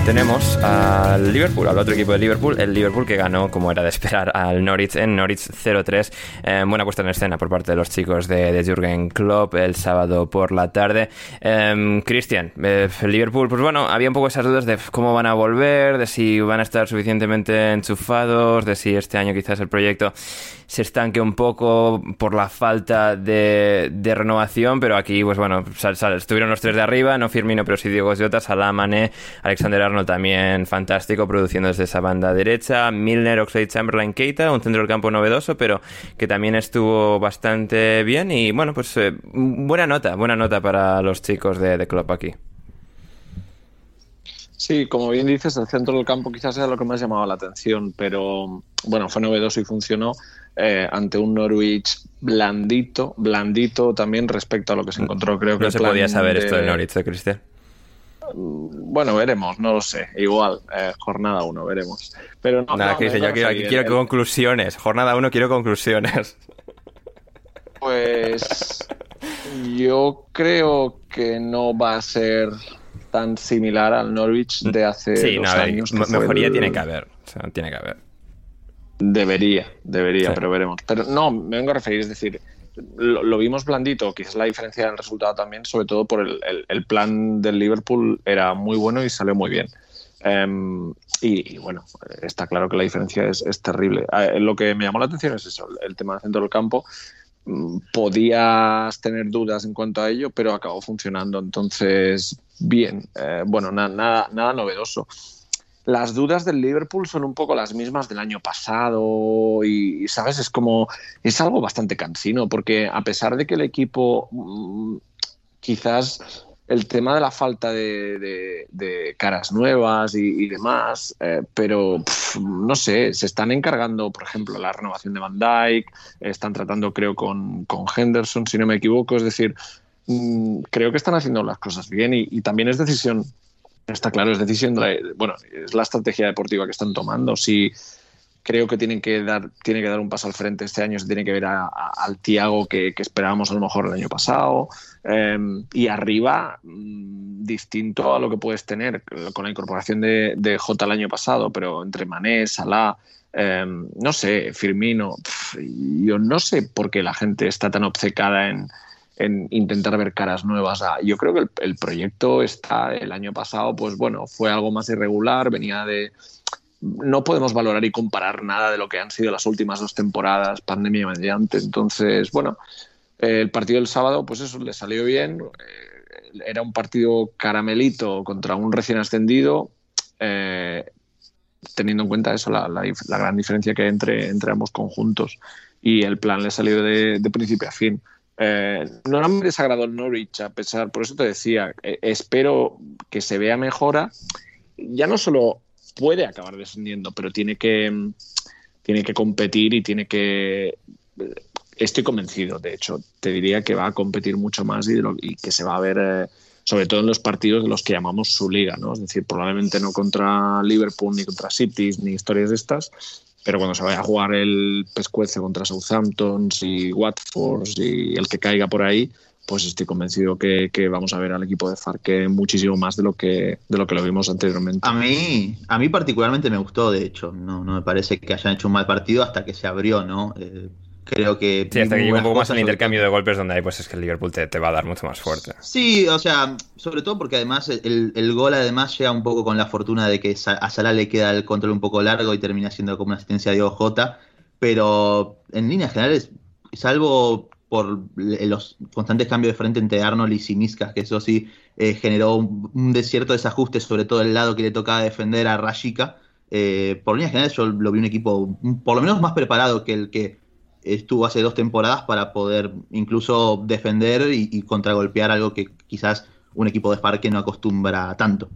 Tenemos al Liverpool, al otro equipo de Liverpool, el Liverpool que ganó, como era de esperar, al Norwich en Norwich 0-3. Eh, buena puesta en escena por parte de los chicos de, de Jürgen Klopp el sábado por la tarde. Eh, Cristian, Liverpool, pues bueno, había un poco esas dudas de cómo van a volver, de si van a estar suficientemente enchufados, de si este año quizás el proyecto se estanque un poco por la falta de, renovación, pero aquí, pues bueno, estuvieron los tres de arriba, no Firmino, pero sí Diego Jota, Salah, Mané, Alexander Arnold también fantástico, produciendo desde esa banda derecha, Milner, Oxlade, Chamberlain, Keita, un centro del campo novedoso, pero que también estuvo bastante bien y bueno, pues eh, buena nota, buena nota para los chicos de, de Klopp aquí. Sí, como bien dices, el centro del campo quizás sea lo que más llamaba la atención, pero bueno, fue novedoso y funcionó eh, ante un Norwich blandito, blandito también respecto a lo que se encontró. Creo que no se podía saber esto del Norwich, ¿eh, Cristian. Bueno, veremos, no lo sé. Igual, eh, jornada 1, veremos. Pero no, Nada, Cristian, yo quiero, quiero conclusiones. Jornada 1, quiero conclusiones. Pues yo creo que no va a ser tan similar al Norwich de hace sí, dos años. Mejoría tiene que haber. tiene que haber. Debería, debería, pero veremos. Pero no, me vengo a referir, es decir, lo, vimos blandito, quizás la diferencia en el resultado también, sobre todo por el, plan del Liverpool era muy bueno y salió muy bien. Em, y, bueno, está claro que la diferencia es, terrible. Eh, lo que me llamó la atención es eso, el tema del centro del campo podías tener dudas en cuanto a ello, pero acabó funcionando. Entonces, bien, eh, bueno, nada, nada novedoso. Las dudas del Liverpool son un poco las mismas del año pasado y, ¿sabes? Es como, es algo bastante cansino, porque a pesar de que el equipo mm, quizás el tema de la falta de, caras nuevas y, demás, eh, pero no sé, se están encargando, por ejemplo, la renovación de Van Dyke, están tratando, creo, con, con Henderson, si no me equivoco, es decir, mm, creo que están haciendo las cosas bien y, también es decisión, está claro, es decisión, de bueno, es la estrategia deportiva que están tomando. Si creo que tienen que dar, tiene que dar un paso al frente este año, se tiene que ver al Tiago que, esperábamos a lo mejor el año pasado. Em, y arriba, mm, distinto a lo que puedes tener con la incorporación de, de J el año pasado, pero entre Mané, Salah, em, no sé, Firmino, yo no sé por qué la gente está tan obcecada en, intentar ver caras nuevas. yo creo que el, el, proyecto está el año pasado, pues bueno, fue algo más irregular, venía de, no podemos valorar y comparar nada de lo que han sido las últimas dos temporadas, pandemia mediante. Entonces, bueno, el partido del sábado, pues eso, le salió bien. Eh, era un partido caramelito contra un recién ascendido. Eh, teniendo en cuenta eso, la, gran diferencia que hay entre, entre ambos conjuntos. Y el plan le salió de, de principio a fin. Eh, no me desagradó el Norwich, a pesar, por eso te decía, eh, espero que se vea mejora. Ya no solo puede acabar descendiendo, pero tiene que, tiene que competir y tiene que. Estoy convencido, de hecho, te diría que va a competir mucho más y, que se va a ver. Eh, sobre todo en los partidos de los que llamamos su liga, ¿no? Es decir, probablemente no contra Liverpool ni contra City ni historias de estas, pero cuando se vaya a jugar el pescuece contra Southampton y Watford y el que caiga por ahí, pues estoy convencido que, vamos a ver al equipo de Farque muchísimo más de lo que de lo que lo vimos anteriormente. A mí, a mí particularmente me gustó, de hecho, no, no me parece que hayan hecho un mal partido hasta que se abrió, ¿no? Eh, Creo que. Sí, hasta que llegue un poco más el intercambio de golpes, donde hay, pues es que el Liverpool te, te, va a dar mucho más fuerte. Sí, o sea, sobre todo porque además el, el, gol además llega un poco con la fortuna de que a Salah le queda el control un poco largo y termina siendo como una asistencia de OJ. Pero en líneas generales, salvo por los constantes cambios de frente entre Arnold y Simiskas, que eso sí eh, generó un, un, cierto desajuste, sobre todo el lado que le tocaba defender a Rashika. Eh, por líneas generales, yo lo vi un equipo por lo menos más preparado que el que estuvo hace dos temporadas para poder incluso defender y, contragolpear algo que quizás un equipo de Spark no acostumbra tanto.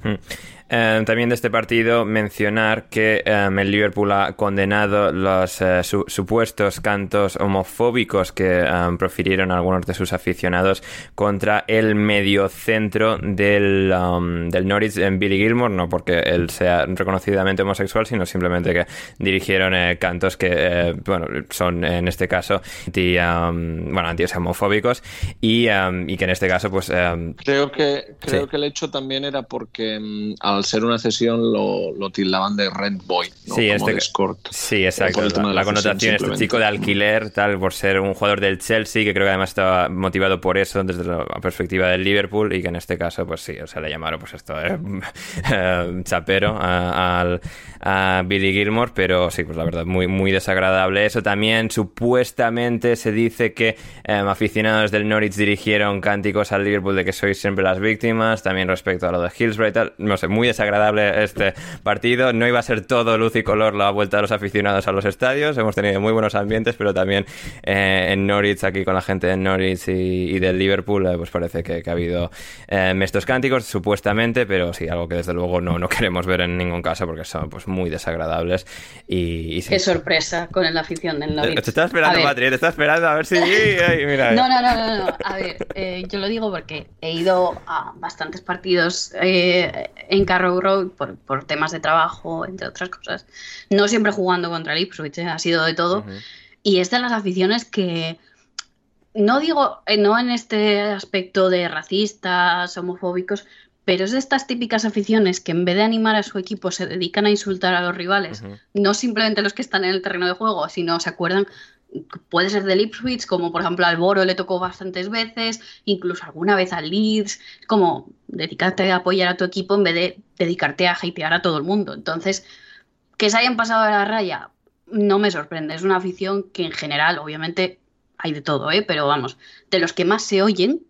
Eh, también de este partido mencionar que eh, el Liverpool ha condenado los eh, supuestos cantos homofóbicos que profirieron algunos de sus aficionados contra el mediocentro del, um, del Norwich en Billy Gilmore, no porque él sea reconocidamente homosexual, sino simplemente que dirigieron cantos que bueno, son en este caso anti, um, bueno, anti homofóbicos. Y, um, y, que en este caso pues creo que creo que el hecho también era porque mm, al ser una cesión lo, lo tildaban de rent boy, ¿no? sí, Como este, de escort. Sí, exacto. La, la connotación, este chico de alquiler, tal, por ser un jugador del Chelsea, que creo que además estaba motivado por eso desde la perspectiva del Liverpool, y que en este caso, pues sí, o sea, le llamaron, pues esto, eh, chapero a, a, Billy Gilmore, pero sí, pues la verdad, muy, muy desagradable eso. También, supuestamente, se dice que em, aficionados del Norwich dirigieron cánticos al Liverpool de que sois siempre las víctimas, también respecto a lo de Hillsborough y tal, no sé, muy desagradable este partido. No iba a ser todo luz y color la vuelta de los aficionados a los estadios. Hemos tenido muy buenos ambientes, pero también eh, en Norwich, aquí con la gente de Norwich y, del Liverpool, eh, pues parece que, ha habido eh, estos cánticos, supuestamente, pero sí, algo que desde luego no, no queremos ver en ningún caso porque son pues muy desagradables. Y, Qué sorpresa con la afición del Norwich. Te estaba esperando, Patri, te estaba esperando a ver si... mira, no, no, no, no, no, A ver, yo lo digo porque he ido a bastantes partidos en Road por, temas de trabajo, entre otras cosas. No siempre jugando contra el Ipswich, ¿eh? ha sido de todo. Y es de las aficiones que, no digo, eh, no en este aspecto de racistas, homofóbicos, pero es de estas típicas aficiones que en vez de animar a su equipo se dedican a insultar a los rivales, no simplemente los que están en el terreno de juego, sino se acuerdan puede ser del Ipswich, como por ejemplo al Boro le tocó bastantes veces, incluso alguna vez al Leeds, como dedicarte a apoyar a tu equipo en vez de dedicarte a hatear a todo el mundo. Entonces, que se hayan pasado a la raya, no me sorprende. Es una afición que en general, obviamente, hay de todo, ¿eh? pero vamos, de los que más se oyen,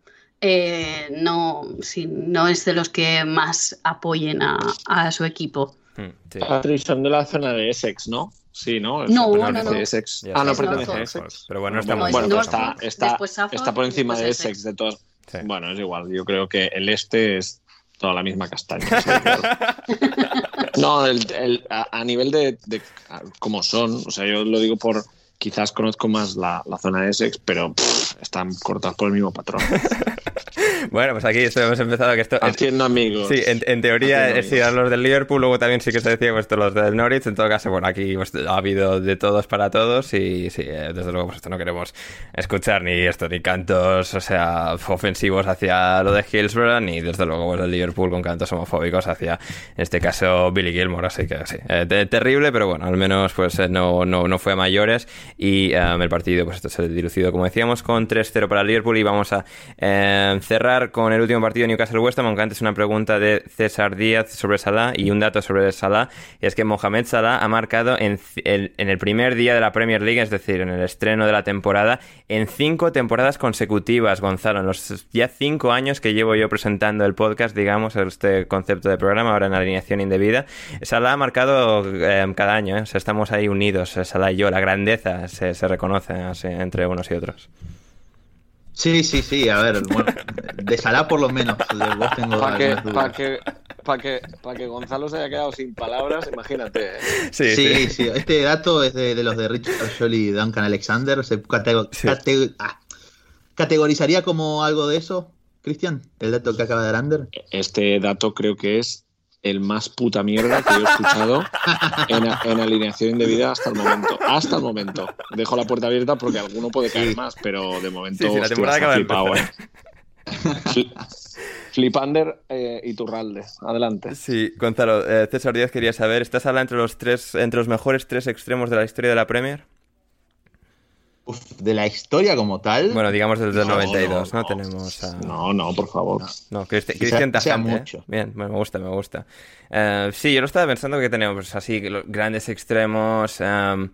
eh, no, no es de los que más apoyen a, su equipo. Hmm, sí. son de la zona de Essex, ¿no? Sí, ¿no? No, no, no, Essex. Ah, no pertenece a Essex. Pero bueno, está, bueno, está, está, está, por encima de Essex, de todos. Bueno, es igual. Yo creo que el este es toda la misma castaña. no, el, a, nivel de, de, cómo son, o sea, yo lo digo por quizás conozco más la, zona de Essex, pero están cortados por el mismo patrón. bueno, pues aquí hemos empezado que esto... Haciendo amigos. Sí, en, teoría sí, los del Liverpool, luego también sí que se decía pues, los del Norwich, en todo caso, bueno, aquí pues, ha habido de todos para todos y sí, eh, desde luego pues esto no queremos escuchar ni esto, ni cantos, o sea, ofensivos hacia lo de Hillsborough, ni desde luego pues, el Liverpool con cantos homofóbicos hacia, en este caso, Billy Gilmore, así que sí, eh, terrible, pero bueno, al menos pues eh, no, no, no fue a mayores y um, el partido, pues esto se ha dilucido, como decíamos, con 3-0 para Liverpool. Y vamos a Eh, cerrar con el último partido Newcastle West Ham, aunque antes una pregunta de César Díaz sobre Salah y un dato sobre Salah, es que Mohamed Salah ha marcado en, el, en el primer día de la Premier League, es decir, en el estreno de la temporada, en cinco temporadas consecutivas, Gonzalo, en los ya cinco años que llevo yo presentando el podcast, digamos, este concepto de programa, ahora en alineación indebida, Salah ha marcado eh, cada año, ¿eh? o sea, estamos ahí unidos, Salah y yo, la grandeza se, se reconoce así, entre unos y otros. Sí, sí, sí, a ver, bueno, de Salah por lo menos. Vos tengo Para que, pa que, pa que, pa que Gonzalo se haya quedado sin palabras, imagínate. ¿eh? Sí, Sí, sí, este dato es de, de los de Richard Jolly y Duncan Alexander. ¿Se catego- Sí. cate- ah, categorizaría como algo de eso, Cristian? El dato que acaba de dar Ander. Este dato creo que es el más puta mierda que yo he escuchado en, en alineación indebida hasta el momento. Hasta el momento. Dejo la puerta abierta porque alguno puede caer más, pero de momento Sí, sí, la hostia, temporada de flipado, ¿eh? Fli- Flipander eh, y Turralde. Adelante. Sí, Gonzalo, eh, César Díaz quería saber, ¿estás Salah entre los tres, entre los mejores tres extremos de la historia de la Premier? De la historia como tal. Bueno, digamos desde el No, 92, ¿no? no, Tenemos a... No, no, por favor. No, Cristi- Quizá Cristian Tajante, ¿eh? mucho. Bien, me gusta, me gusta. Eh, sí, yo lo estaba pensando que tenemos así los grandes extremos. em,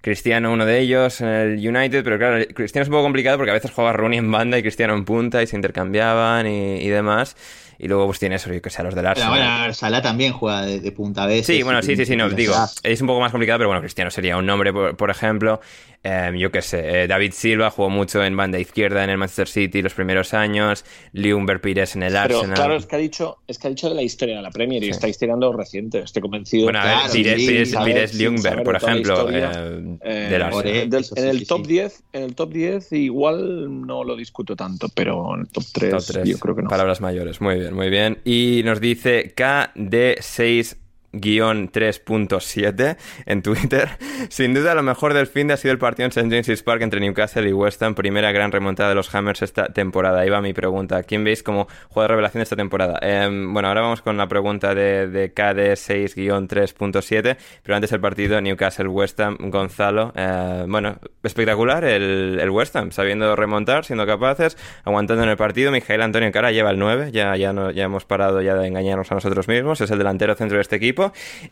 Cristiano, uno de ellos, en el United, pero claro, Cristiano es un poco complicado porque a veces jugaba Rooney en banda y Cristiano en punta y se intercambiaban y, y demás. Y luego pues tiene eso, yo que sé, a los del Pero Arsenal. bueno, a ver, Salah también juega de, de punta a veces. Sí, bueno, y sí, sí, sí, no, digo, es un poco más complicado, pero bueno, Cristiano sería un nombre, por, por ejemplo, eh, yo qué sé, eh, David Silva jugó mucho en banda izquierda en el Manchester City los primeros años, Liumber Pires en el Pero Arsenal. claro, es que ha dicho, es que ha dicho de la historia de la Premier y Sí. estáis tirando reciente. Estoy convencido. Bueno, a ver, Claro, Pires, Pires, saber- Pires saber por ejemplo, historia, eh, Eh, del Arsenal. del- en el top sí. 10, en el top 10 igual no lo discuto tanto, pero en el top 3, Top tres, yo creo que no. Palabras mayores, muy bien, muy bien. Y nos dice KD6 3.7 en Twitter. Sin duda, lo mejor del fin de ha sido el partido en St. James's Park entre Newcastle y West Ham. Primera gran remontada de los Hammers esta temporada. Ahí va mi pregunta. ¿Quién veis como jugador revelación esta temporada? Em, bueno, ahora vamos con la pregunta de, de KD6-3.7. Pero antes el partido Newcastle-West Ham, Gonzalo. eh, bueno, espectacular el, el West Ham, sabiendo remontar, siendo capaces, aguantando en el partido. Mijael Antonio Cara lleva el 9. Ya, ya, no, ya hemos parado ya de engañarnos a nosotros mismos. Es el delantero centro de este equipo.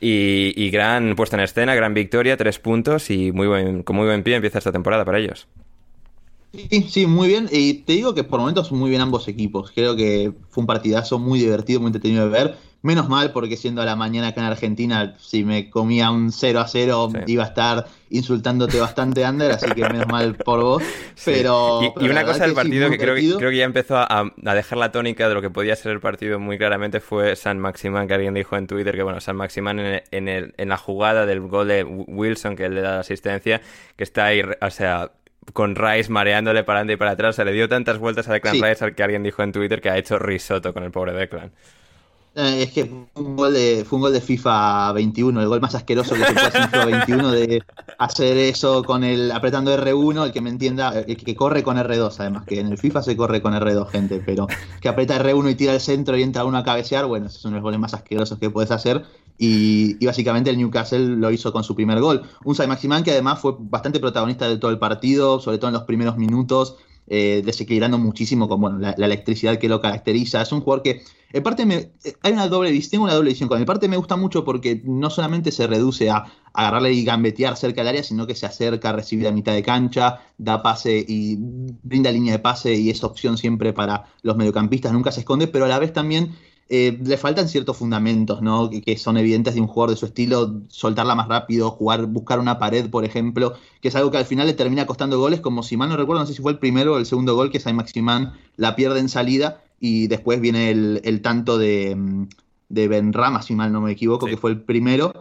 Y, gran puesta en escena, gran victoria, tres puntos y muy buen, con muy buen pie empieza esta temporada para ellos. Sí, sí, muy bien. Y te digo que por momentos muy bien ambos equipos. Creo que fue un partidazo muy divertido, muy entretenido de ver. Menos mal, porque siendo a la mañana acá en Argentina, si me comía un 0 a 0, Sí. iba a estar insultándote bastante, Ander, así que menos mal por vos. Pero. Y, pero y la una cosa del partido que creo, que creo que ya empezó a, a dejar la tónica de lo que podía ser el partido muy claramente fue San Maximán, que alguien dijo en Twitter que, bueno, San Maximán en, el- en, el- en la jugada del gol de Wilson, que le da la asistencia, que está ahí, o sea, con Rice mareándole para adelante y para atrás, se le dio tantas vueltas a Declan Sí. Rice al que alguien dijo en Twitter que ha hecho risotto con el pobre Declan. Eh, Es que fue un gol de, fue un gol de FIFA 21, el gol más asqueroso que se puede hacer en FIFA 21 de hacer eso con el apretando R1, el que me entienda, el que corre con R2 además, que en el FIFA se corre con R2, gente, pero que aprieta R1 y tira al centro y entra uno a cabecear, bueno, esos son los goles más asquerosos que puedes hacer. Y, y básicamente el Newcastle lo hizo con su primer gol. Un Sai Maximán que además fue bastante protagonista de todo el partido, sobre todo en los primeros minutos, eh, desequilibrando muchísimo con bueno, la, electricidad que lo caracteriza. Es un jugador que, en parte, me, eh, hay una doble tengo una doble visión con él. En parte me gusta mucho porque no solamente se reduce a agarrarle y gambetear cerca del área, sino que se acerca a recibir a mitad de cancha, da pase y brinda línea de pase y es opción siempre para los mediocampistas, nunca se esconde, pero a la vez también eh, le faltan ciertos fundamentos, ¿no? Que, que son evidentes de un jugador de su estilo, soltarla más rápido, jugar, buscar una pared, por ejemplo, que es algo que al final le termina costando goles, como si mal no recuerdo, no sé si fue el primero o el segundo gol, que Sai Maximán la pierde en salida y después viene el, el tanto de, mm, de Benrama, si mal no me equivoco, Sí. que fue el primero.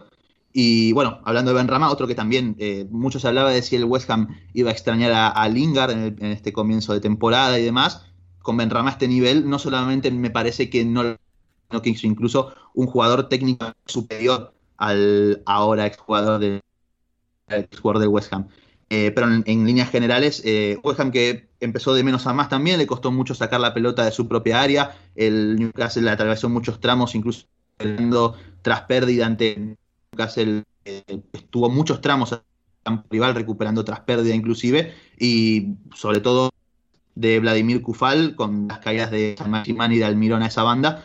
Y bueno, hablando de Benrama, otro que también eh, mucho se hablaba de si el West Ham iba a extrañar a, a Lingard en, el- en este comienzo de temporada y demás. Con Benrama a este nivel, no solamente me parece que no que incluso un jugador técnico superior al ahora exjugador de, exjugador del West Ham. Eh, pero en, líneas generales, eh, West Ham que empezó de menos a más también, le costó mucho sacar la pelota de su propia área. El Newcastle le atravesó muchos tramos, incluso tras pérdida ante Newcastle. eh, estuvo muchos tramos al rival recuperando tras pérdida inclusive. Y sobre todo de Vladimir Kufal con las caídas de San y de Almirón a esa banda.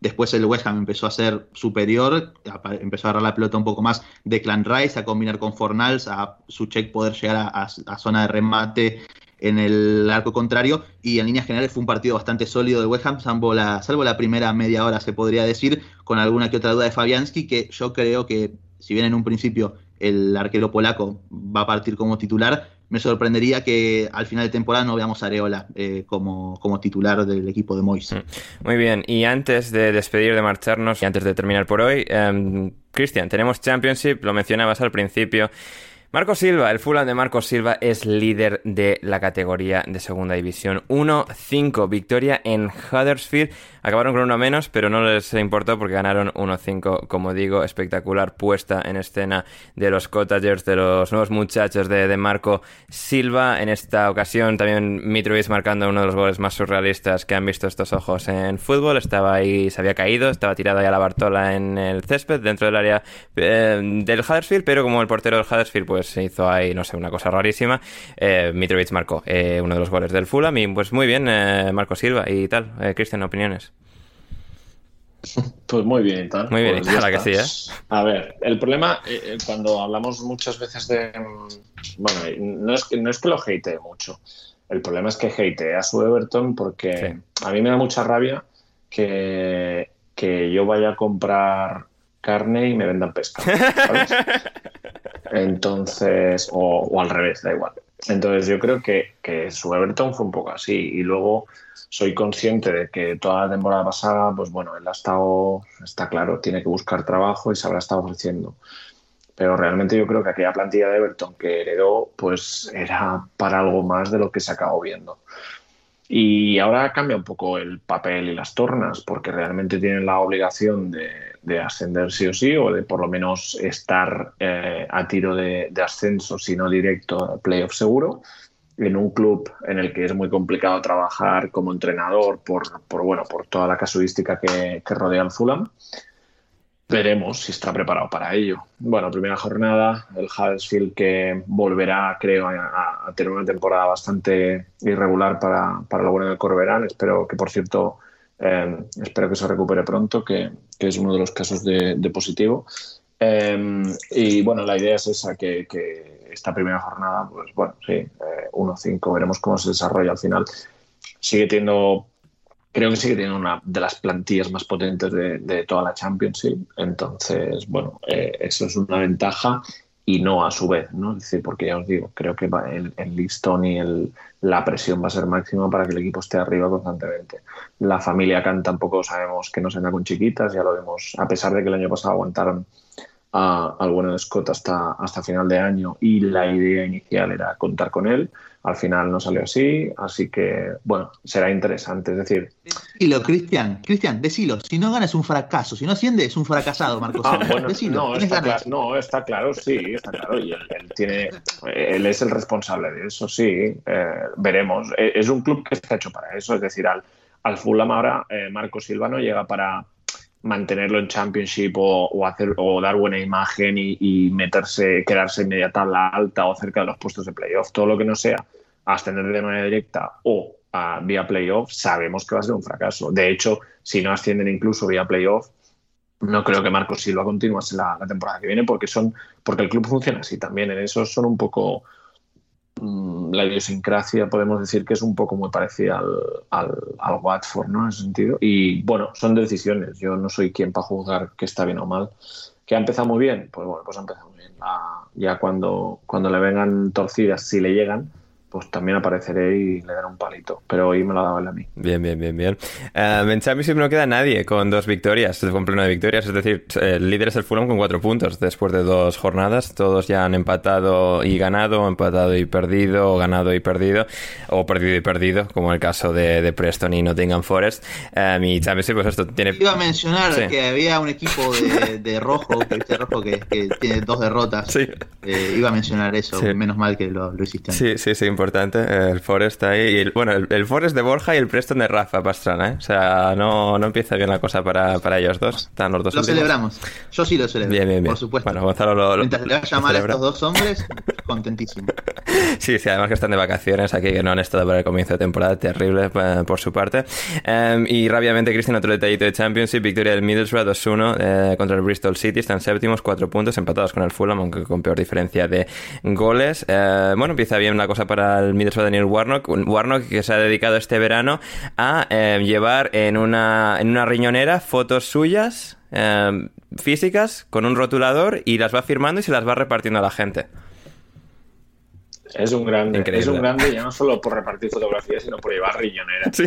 Después el West Ham empezó a ser superior, empezó a agarrar la pelota un poco más de Clan Rice, a combinar con Fornals, a su check poder llegar a, zona de remate en el arco contrario. Y en líneas generales fue un partido bastante sólido de West Ham, salvo la, salvo la primera media hora, se podría decir, con alguna que otra duda de Fabianski, que yo creo que, si bien en un principio el arquero polaco va a partir como titular, me sorprendería que al final de temporada no veamos a Areola eh, como, como, titular del equipo de Mois. Mm. Muy bien, y antes de despedir, de marcharnos y antes de terminar por hoy, em, Cristian, tenemos Championship, lo mencionabas al principio. Marco Silva, el Fulham de Marco Silva es líder de la categoría de segunda división. 1-5, victoria en Huddersfield. Acabaron con uno menos, pero no les importó porque ganaron 1-5, como digo, espectacular puesta en escena de los Cottagers, de los nuevos muchachos de, Marco Silva. En esta ocasión también Mitrovic marcando uno de los goles más surrealistas que han visto estos ojos en fútbol. Estaba ahí, se había caído, estaba tirada ya la Bartola en el césped dentro del área eh, del Huddersfield, pero como el portero del Huddersfield pues se hizo ahí, no sé, una cosa rarísima, eh, Mitrovic marcó eh, uno de los goles del Fulham y pues muy bien Marco Silva y tal. Cristian, opiniones. Pues muy bien, tal. Muy bien, pues que sí, ¿eh? A ver, el problema, eh, eh, cuando hablamos muchas veces de. Mm, bueno, no es, que, no es que lo hate mucho. El problema es que hate a su Everton porque a mí me da mucha rabia que, que yo vaya a comprar carne y me vendan pesca. Entonces, o, o, al revés, da igual. Entonces yo creo que, que su Everton fue un poco así. Y luego soy consciente de que toda la temporada pasada, pues bueno, él ha estado, está claro, tiene que buscar trabajo y se habrá estado ofreciendo. Pero realmente yo creo que aquella plantilla de Everton que heredó, pues era para algo más de lo que se acabó viendo. Y ahora cambia un poco el papel y las tornas, porque realmente tienen la obligación de, ascender sí o sí, o de por lo menos estar eh, a tiro de, de, ascenso, si no directo, playoff seguro en un club en el que es muy complicado trabajar como entrenador por, por bueno, por toda la casuística que, rodea al Fulham. Veremos si está preparado para ello. Bueno, primera jornada, el Huddersfield que volverá, creo, a, tener una temporada bastante irregular para, para lo bueno del Corberán. Espero que, por cierto, eh, espero que se recupere pronto, que, que, es uno de los casos de, positivo. Eh, y bueno, la idea es esa, que, que esta primera jornada, pues bueno, sí, 1-5, eh, veremos cómo se desarrolla al final. Sigue teniendo, creo que sigue teniendo una de las plantillas más potentes de, toda la Championship, entonces, bueno, eh, eso es una ventaja y no a su vez, ¿no? Es decir, porque ya os digo, creo que el, el listón y el, la presión va a ser máxima para que el equipo esté arriba constantemente. La familia Khan tampoco sabemos que no se anda con chiquitas, ya lo vemos, a pesar de que el año pasado aguantaron al bueno de Scott hasta, hasta final de año y la idea inicial era contar con él. Al final no salió así, así que, bueno, será interesante. Es decir. Decilo, Cristian, Cristian, decilo. Si no ganas es un fracaso. Si no asciende, es un fracasado, Marcos. Ah, bueno, no, está claro, no, está claro, sí, está claro. Y él, tiene, él es el responsable de eso, sí. Eh, veremos. E, es un club que está hecho para eso. Es decir, al, al Fulham ahora, eh, Marco Silva no llega para mantenerlo en Championship o, hacer o dar buena imagen y, meterse, quedarse en media tabla alta o cerca de los puestos de playoff. Todo lo que no sea ascender de manera directa o vía playoff, sabemos que va a ser un fracaso. De hecho, si no ascienden incluso vía playoff, no creo que Marcos Silva continuase la, la temporada que viene porque son porque el club funciona así también. En eso son un poco la idiosincrasia podemos decir que es un poco muy parecida al, al, Watford, ¿no? En ese sentido. Y bueno, son decisiones. Yo no soy quien para juzgar que está bien o mal. ¿Que ha empezado muy bien? Pues bueno, pues ha empezado muy bien. Ah, ya cuando, cuando le vengan torcidas, si le llegan, pues también apareceré y le daré un palito. Pero hoy me lo ha dado él a mí. Bien, bien, bien, bien. Uh, en Championship no queda nadie con dos victorias, con pleno de victorias. Es decir, el líder es el Fulham con cuatro puntos después de dos jornadas. Todos ya han empatado y ganado, empatado y perdido, o ganado y perdido, o perdido y perdido, como el caso de, de Preston y Nottingham Forest. Um, y Championship, pues esto tiene... Iba a mencionar que había un equipo de, rojo, que, rojo que, tiene dos derrotas. Sí. Eh, iba a mencionar eso, menos mal que lo, lo hiciste. Sí, sí, sí, importante. El Forest ahí. Y bueno, el, Forest de Borja y el Preston de Rafa Pastrana, ¿eh? O sea, no, no empieza bien la cosa para, para ellos dos. Están los dos Lo celebramos. Yo sí lo celebro. Bien, bien, bien. Por supuesto. Bueno, Gonzalo lo. Mientras le va a llamar a estos dos hombres, contentísimo. Sí, sí, además que están de vacaciones aquí, que no han estado para el comienzo de temporada, terrible eh, por su parte. Em, y rápidamente, Cristian, otro detallito de Championship, victoria del Middlesbrough 2-1 eh, contra el Bristol City, están séptimos, cuatro puntos, empatados con el Fulham, aunque con peor diferencia de goles. Eh, bueno, empieza bien la cosa para el Middlesbrough Daniel Warnock, Warnock que se ha dedicado este verano a llevar en una, en una riñonera fotos suyas físicas con un rotulador y las va firmando y se las va repartiendo a la gente. Es un grande, es un grande ya no solo por repartir fotografías, sino por llevar riñonera. Sí,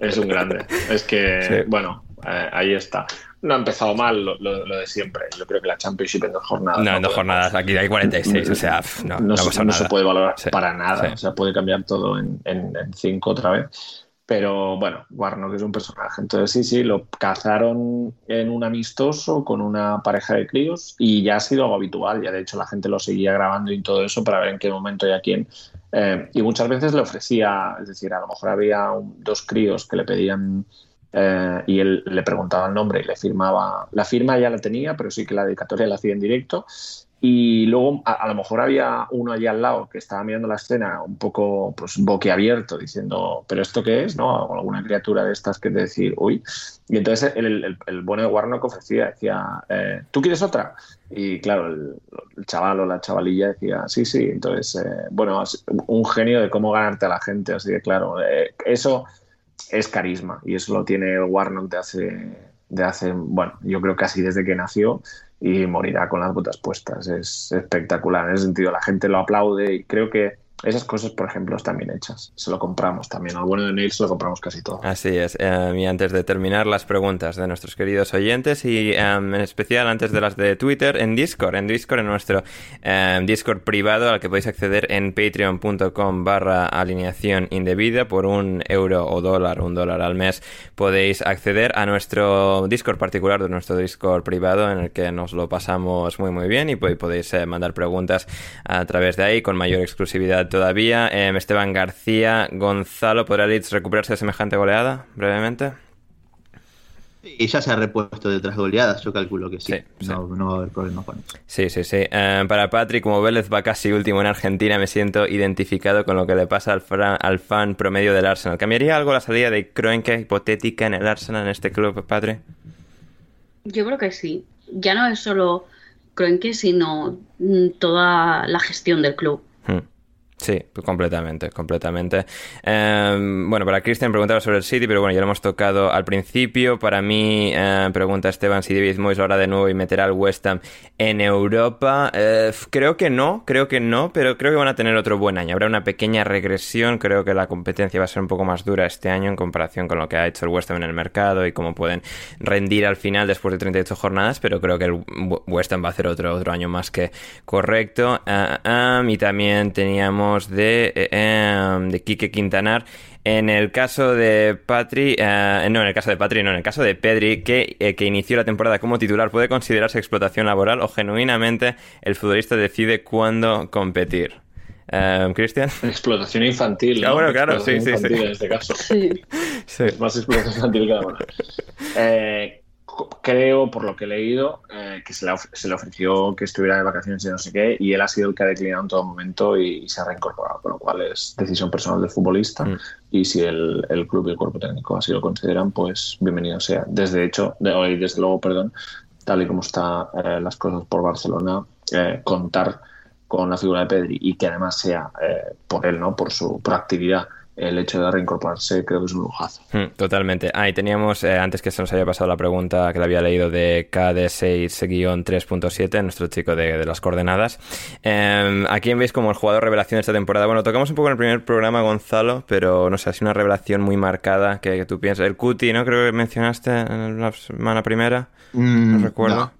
es un grande. Es que, bueno, eh, ahí está. No ha empezado mal lo, de siempre. Yo creo que la Championship en dos jornadas. No, en dos jornadas, aquí hay 46, o sea, no, no, se, puede valorar para nada. O sea, puede cambiar todo en, en cinco otra vez. Pero bueno, Warnock es un personaje. Entonces sí, sí, lo cazaron en un amistoso con una pareja de críos y ya ha sido algo habitual. Ya de hecho la gente lo seguía grabando y todo eso para ver en qué momento y a quién. Eh, y muchas veces le ofrecía, es decir, a lo mejor había dos críos que le pedían eh, y él le preguntaba el nombre y le firmaba. La firma ya la tenía, pero sí que la dedicatoria la hacía en directo y luego a, lo mejor había uno allí al lado que estaba mirando la escena un poco pues boquiabierto diciendo, pero ¿esto qué es? ¿no? alguna criatura de estas que decir, uy. Y entonces el, el, bueno de Warnock ofrecía, decía, eh, ¿tú quieres otra? Y claro, el, chaval o la chavalilla decía, sí, sí. Entonces, eh, bueno, un genio de cómo ganarte a la gente. Así que claro, eh, eso es carisma y eso lo tiene Warnock de hace, de hace, bueno, yo creo casi desde que nació y morirá con las botas puestas. Es espectacular. En ese sentido, la gente lo aplaude y creo que esas cosas, por ejemplo, están bien hechas. Se lo compramos también. Al bueno de Neil se lo compramos casi todo. Así es. Eh, y antes de terminar, las preguntas de nuestros queridos oyentes y em, en especial antes de las de Twitter, en Discord. En Discord, en nuestro em, Discord privado al que podéis acceder en patreon.com barra alineación indebida por un euro o dólar, un dólar al mes. Podéis acceder a nuestro Discord particular, de nuestro Discord privado en el que nos lo pasamos muy muy bien y podéis eh, mandar preguntas a través de ahí con mayor exclusividad todavía. Em, Esteban García, Gonzalo, ¿podrá Leeds recuperarse de semejante goleada brevemente? Y ya se ha repuesto de otras goleadas, yo calculo que sí. no, va a haber problemas con eso. Sí, sí, sí. Em, para Patrick, como Vélez va casi último en Argentina, me siento identificado con lo que le pasa al, al fan promedio del Arsenal. ¿Cambiaría algo la salida de Kroenke hipotética en el Arsenal, en este club, Patrick? Yo creo que sí. Ya no es solo Kroenke, sino mm, toda la gestión del club. Hmm. Sí, completamente, completamente. Em, bueno, para Cristian preguntaba sobre el City, pero bueno, ya lo hemos tocado al principio. Para mí, eh, pregunta Esteban si David Moyes lo hará de nuevo y meterá al West Ham en Europa. Eh, creo que no, creo que no, pero creo que van a tener otro buen año. Habrá una pequeña regresión, creo que la competencia va a ser un poco más dura este año en comparación con lo que ha hecho el West Ham en el mercado y cómo pueden rendir al final después de 38 jornadas, pero creo que el West Ham va a hacer otro, otro año más que correcto. Ah, y también teníamos de, eh, em, de Quique Quintanar. En el caso de Patri, eh, no, en el caso de Patri, no, en el caso de Pedri, que, eh, que inició la temporada como titular, ¿puede considerarse explotación laboral o genuinamente el futbolista decide cuándo competir? Em, Cristian. Explotación infantil. Ah, bueno, claro, sí, sí, sí. En este caso. Sí. Es más explotación infantil que la Eh, creo, por lo que he leído, eh, que se le, ofreció que estuviera de vacaciones y no sé qué, y él ha sido el que ha declinado en todo momento y, se ha reincorporado, con lo cual es decisión personal del futbolista. Mm. Y si el, club y el cuerpo técnico así lo consideran, pues bienvenido sea. Desde hecho, de hoy, desde luego, perdón, tal y como están eh, las cosas por Barcelona, eh, contar con la figura de Pedri y que además sea por él, ¿no? Por su proactividad el hecho de reincorporarse creo que es un lujazo. Hmm, totalmente. Ah, y teníamos, eh, antes que se nos haya pasado la pregunta que le había leído de KD6-3.7, nuestro chico de, las coordenadas. Eh, ¿A quién veis como el jugador revelación de esta temporada? Bueno, tocamos un poco en el primer programa, Gonzalo, pero no sé, ha sido una revelación muy marcada que, tú piensas. El Cuti, ¿no? Creo que mencionaste en la semana primera. Mm, no recuerdo. No,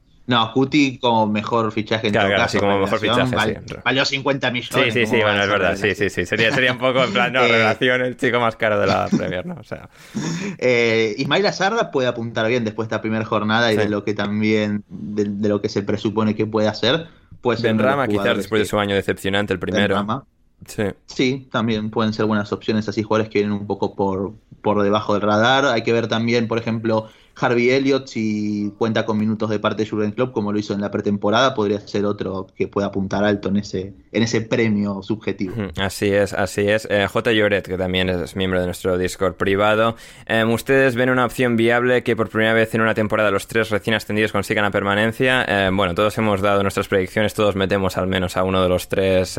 Cuti como mejor fichaje en claro, todo caso, como mejor fichaje, sí. Valió 50 millones. Sí, sí, sí, bueno, es verdad, sí, sí, sí. Sería, sería un poco en plan, no, eh, revelación, el chico más caro de la Premier, ¿no? O sea. Eh, Ismail Azarda puede apuntar bien después de esta primera jornada y de lo que también, de, lo que se presupone que puede hacer. Puede ser Rama, quizás después de su año decepcionante, el primero. Sí. sí, también pueden ser buenas opciones así jugadores que vienen un poco por, por debajo del radar. Hay que ver también, por ejemplo, Harvey Elliott, si cuenta con minutos de parte de Jurgen Klopp, como lo hizo en la pretemporada, podría ser otro que pueda apuntar alto en ese, en ese premio subjetivo. Así es, así es. Eh, J. Lloret, que también es miembro de nuestro Discord privado. Eh, ¿Ustedes ven una opción viable que por primera vez en una temporada los tres recién ascendidos consigan la permanencia? Eh, bueno, todos hemos dado nuestras predicciones, todos metemos al menos a uno de los tres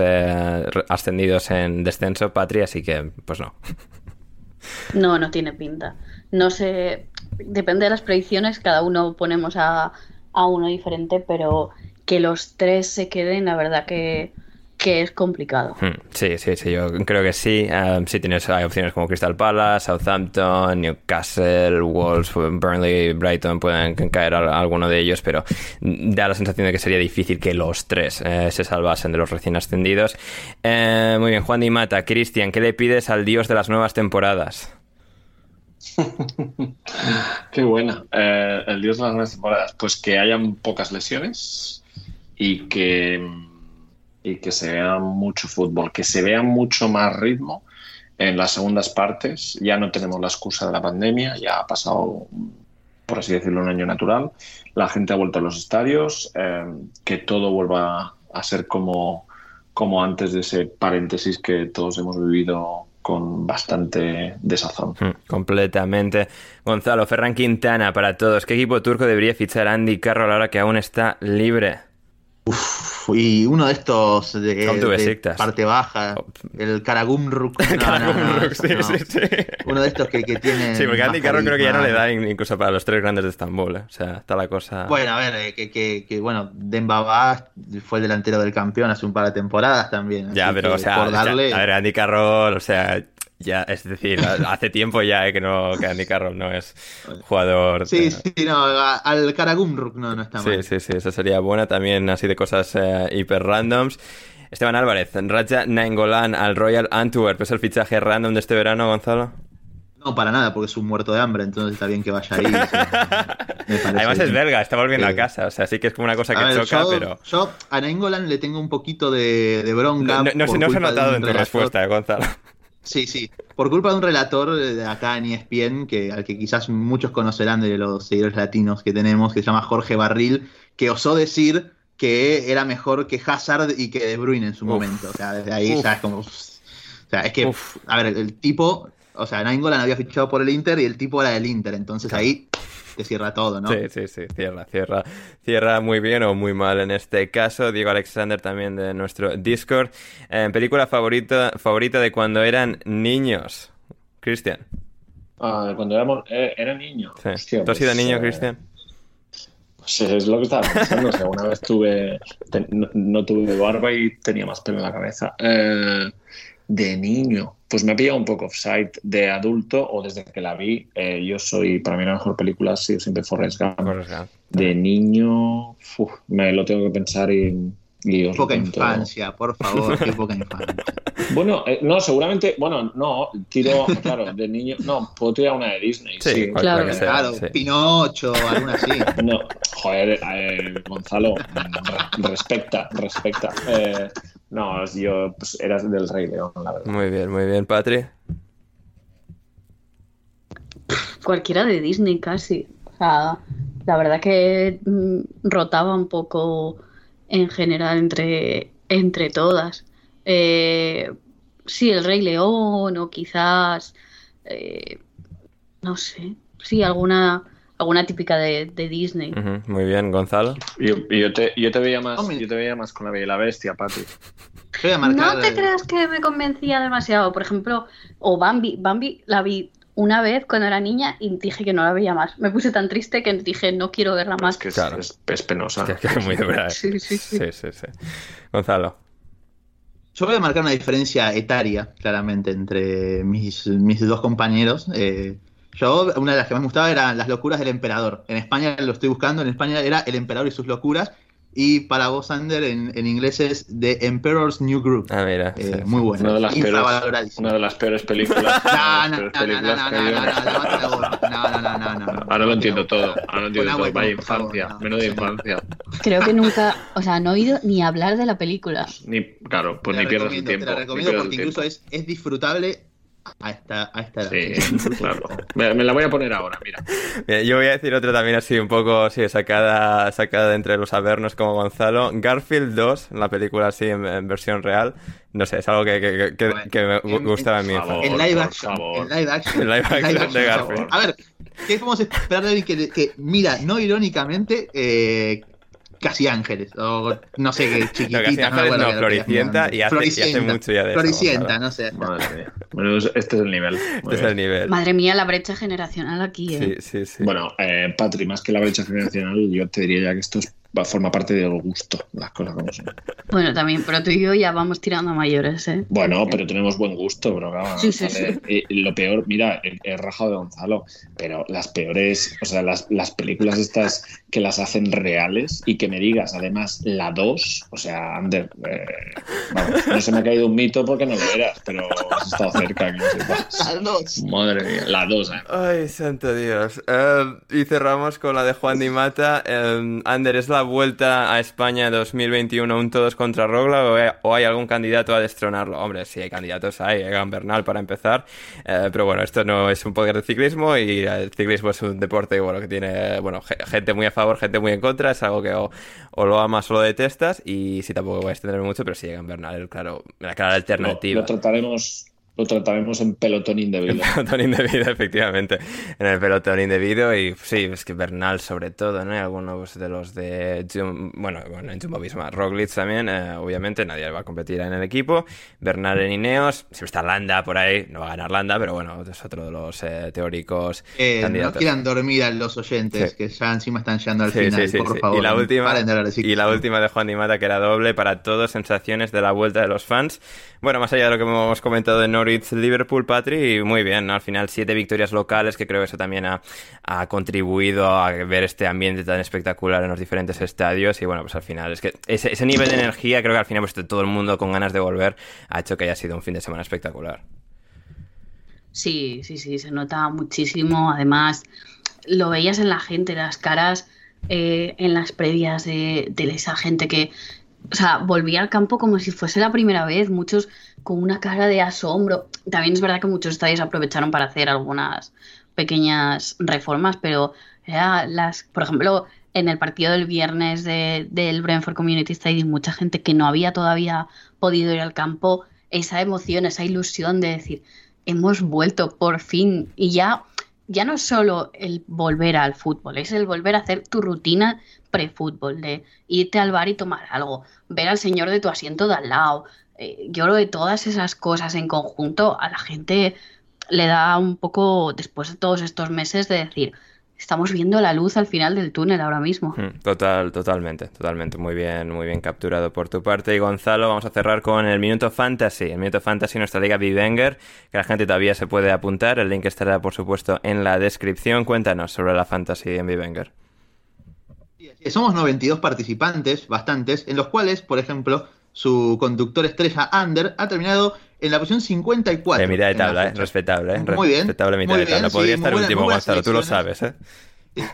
ascendidos en descenso, Patria, así que pues no. No, no tiene pinta. No sé, depende de las predicciones, cada uno ponemos a, a uno diferente, pero que los tres se queden, la verdad que, que es complicado. Hmm, sí, sí, sí, yo creo que sí. Um, sí, tienes hay opciones como Crystal Palace, Southampton, Newcastle, Wolves, Burnley, Brighton, pueden caer a, alguno de ellos, pero da la sensación de que sería difícil que los tres eh, se salvasen de los recién ascendidos. Eh, muy bien, Juan Di Mata, Cristian, ¿qué le pides al dios de las nuevas temporadas? Qué buena. Eh, el dios de las nuevas temporadas. Pues que hayan pocas lesiones y que, y que se vea mucho fútbol, que se vea mucho más ritmo en las segundas partes. Ya no tenemos la excusa de la pandemia, ya ha pasado, por así decirlo, un año natural. La gente ha vuelto a los estadios, eh, que todo vuelva a ser como, como antes de ese paréntesis que todos hemos vivido con bastante desazón. Hmm, completamente. Gonzalo, Ferran Quintana para todos. ¿Qué equipo turco debería fichar Andy Carroll ahora que aún está libre? Uf, y uno de estos de, parte baja, oh. el Karagumruk. No, sí, sí, sí. Uno de estos que, que tiene. Sí, porque Andy Carroll creo que ya no le da incluso para los tres grandes de Estambul. ¿eh? O sea, está la cosa. Bueno, a ver, eh, que, que, que bueno, Dembaba fue el delantero del campeón hace un par de temporadas también. Ya, pero, o sea, a ver, Andy Carroll, o sea, ya, es decir, hace tiempo ya eh, que no que Andy Carroll no es jugador. Sí, sí, no, al Karagumruk no, no está mal. Sí, sí, sí, esa sería buena también, así de cosas eh, hiper randoms. Esteban Álvarez, Raja Nainggolan al Royal Antwerp, ¿es el fichaje random de este verano, Gonzalo? No, para nada, porque es un muerto de hambre, entonces está bien que vaya ahí. Además es belga, está volviendo a casa, o sea, sí que es como una cosa que choca, pero... Yo a Nainggolan le tengo un poquito de, de bronca. No, no, se ha notado en tu respuesta, eh, Gonzalo. Sí, sí. Por culpa de un relator de acá en ESPN, que, al que quizás muchos conocerán de los seguidores latinos que tenemos, que se llama Jorge Barril, que osó decir que era mejor que Hazard y que De Bruyne en su momento. O sea, desde ahí ya es como. O sea, es que, a ver, el, tipo. O sea, Nainggolan había fichado por el Inter y el tipo era del Inter. Entonces ahí te cierra todo, ¿no? Sí, sí, sí, cierra, cierra, cierra muy bien o muy mal en este caso. Diego Alexander también de nuestro Discord. Eh, película favorita, favorita de cuando eran niños. Cristian. Ah, de cuando éramos, eh, era niño. ¿Tú has sido pues, niño, eh, Cristian? Pues es lo que estaba pensando. o una vez tuve, no, tuve barba y tenía más pelo en la cabeza. Eh, de niño, pues me ha pillado un poco offside de adulto o desde que la vi. Eh, yo soy, para mí la mejor película ha sido siempre Forrest Gump. De niño, me lo tengo que pensar y, y Poca infancia, por favor, qué poca infancia. Bueno, eh, no, seguramente, bueno, no, tiro, claro, de niño, no, puedo tirar una de Disney. Sí, claro, claro Pinocho, alguna así. No, joder, eh, Gonzalo, respecta, respecta. Eh, no, yo pues, era del Rey León, la verdad. Muy bien, muy bien, Patri. Cualquiera de Disney casi. O sea, la verdad que mm, rotaba un poco en general entre, entre todas. Eh, sí, el Rey León o quizás, eh, no sé, sí, alguna alguna típica de, Disney. Muy bien, Gonzalo. Yo, yo, te, yo, te, veía más, yo te veía más con la Bella y la Bestia, Pati. No te creas que me convencía demasiado. Por ejemplo, o Bambi. Bambi la vi una vez cuando era niña y dije que no la veía más. Me puse tan triste que dije no quiero verla más. Es que es, penosa. Es, muy dura. sí, sí, sí. sí, sí, Gonzalo. Yo voy a marcar una diferencia etaria, claramente, entre mis, mis dos compañeros. Eh, yo, una de las que más me gustaba eran Las locuras del emperador. En España lo estoy buscando, en España era El emperador y sus locuras. Y para vos, Sander, en, en, inglés es The Emperor's New Group. Ah, mira. Eh, muy bueno. Una de las peores, una de las peores películas. no, no, no, no, no, no, no, no, Ahora lo entiendo todo. Ahora lo entiendo todo. Vaya infancia. Menuda infancia. Creo que nunca, o sea, no he oído ni hablar de la película. Ni, claro, pues ni pierdas el tiempo. Te la recomiendo porque incluso es, es disfrutable a esta, a esta Sí, claro. Me, me la voy a poner ahora, mira. Bien, yo voy a decir otra también así un poco sí, sacada, sacada de entre los avernos como Gonzalo. Garfield 2, la película así en, en versión real. No sé, es algo que, que, que, Bueno, que me en- gustaba en mi por favor. En live action. En live action. En live action de Garfield. A ver, ¿qué podemos esperar de que mira, no irónicamente, eh, Casi Ángeles? O no sé qué, chiquitita. No, Ángeles no, Floricienta y hace- y hace mucho ya de eso, Floricienta, no sé. Madre mía. Bueno, este es el nivel. Este es el nivel. Madre mía, la brecha generacional aquí, ¿eh? Sí, sí, sí. Bueno, eh, Patri, más que la brecha generacional, yo te diría ya que esto es- va- forma parte del gusto, las cosas como son. Bueno, también, pero tú y yo ya vamos tirando a mayores, ¿eh? Bueno, pero tenemos buen gusto, bro. claro, Sí, sí, vale. Y lo peor, mira, he, he rajado de Gonzalo, pero las peores, o sea, las, las películas estas que las hacen reales y que me digas, además, la 2, o sea, Ander, eh, vamos, no se me ha caído un mito porque no lo eras, pero has estado cerca, que no sepas. Las dos. Madre mía, la 2, eh. Ay, santo Dios. Eh, y cerramos con la de Juan Di Mata. Eh, Ander, ¿es la vuelta a España 2021 un todos contra Rogla o hay, algún candidato a destronarlo? Hombre, sí, hay candidatos, hay. Egan Bernal para empezar. Eh, pero bueno, esto no es un podcast de ciclismo y el ciclismo es un deporte bueno, que tiene bueno, ge- gente muy a favor, gente muy en contra. Es algo que o, o lo amas o lo detestas. Y sí, tampoco voy a extenderme mucho, pero sí, Egan Bernal, claro, la clara alternativa. lo trataremos, lo trataremos en pelotón indebido. pelotón indebido, efectivamente. En el pelotón indebido. Y sí, es que Bernal, sobre todo, ¿no? Y algunos de los de. Jum- bueno, bueno, en Jumbo Visma, Roglic también, eh, obviamente, nadie va a competir en el equipo. Bernal en Ineos. Siempre está Landa por ahí. No va a ganar Landa, pero bueno, es otro de los eh, teóricos Eh, no quieran dormir a los oyentes, Sí. que ya encima están llegando al Sí, final, sí, sí, por sí. favor. Y la última, de y la última de Juan Di Mata, que era doble para todos, sensaciones de la vuelta de los fans. Bueno, más allá de lo que hemos comentado de Liverpool, Patri, muy bien, ¿no? Al final, siete victorias locales, que creo que eso también ha, contribuido a ver este ambiente tan espectacular en los diferentes estadios. Y bueno, pues al final, es que ese, ese nivel de energía, creo que al final, pues todo el mundo con ganas de volver, ha hecho que haya sido un fin de semana espectacular. Sí, sí, sí, se nota muchísimo. Además, lo veías en la gente, las caras eh, en las previas de, de esa gente que, o sea, volvía al campo como si fuese la primera vez, muchos con una cara de asombro. También es verdad que muchos estadios aprovecharon para hacer algunas pequeñas reformas, pero era las, por ejemplo, en el partido del viernes de- del Brentford Community Stadium, mucha gente que no había todavía podido ir al campo, esa emoción, esa ilusión de decir, hemos vuelto por fin y ya ya no es solo el volver al fútbol, es el volver a hacer tu rutina pre-fútbol, de irte al bar y tomar algo, ver al señor de tu asiento de al lado. Eh, yo creo que todas esas cosas en conjunto a la gente le da un poco, después de todos estos meses, de decir, estamos viendo la luz al final del túnel ahora mismo. Mm, Total, totalmente, totalmente. Muy bien, muy bien capturado por tu parte. Y Gonzalo, vamos a cerrar con el Minuto Fantasy. El Minuto Fantasy, nuestra liga Vivenger, que la gente todavía se puede apuntar. El link estará, por supuesto, en la descripción. Cuéntanos sobre la Fantasy en Vivenger. Somos 92 participantes, bastantes, en los cuales, por ejemplo, su conductor estrella Ander ha terminado en la posición 54. Eh, mitad de tabla, eh, respetable, eh. Muy bien, Respetable mitad muy de tabla. Podría sí, estar buena- último, Gonzalo, tú lo sabes, eh.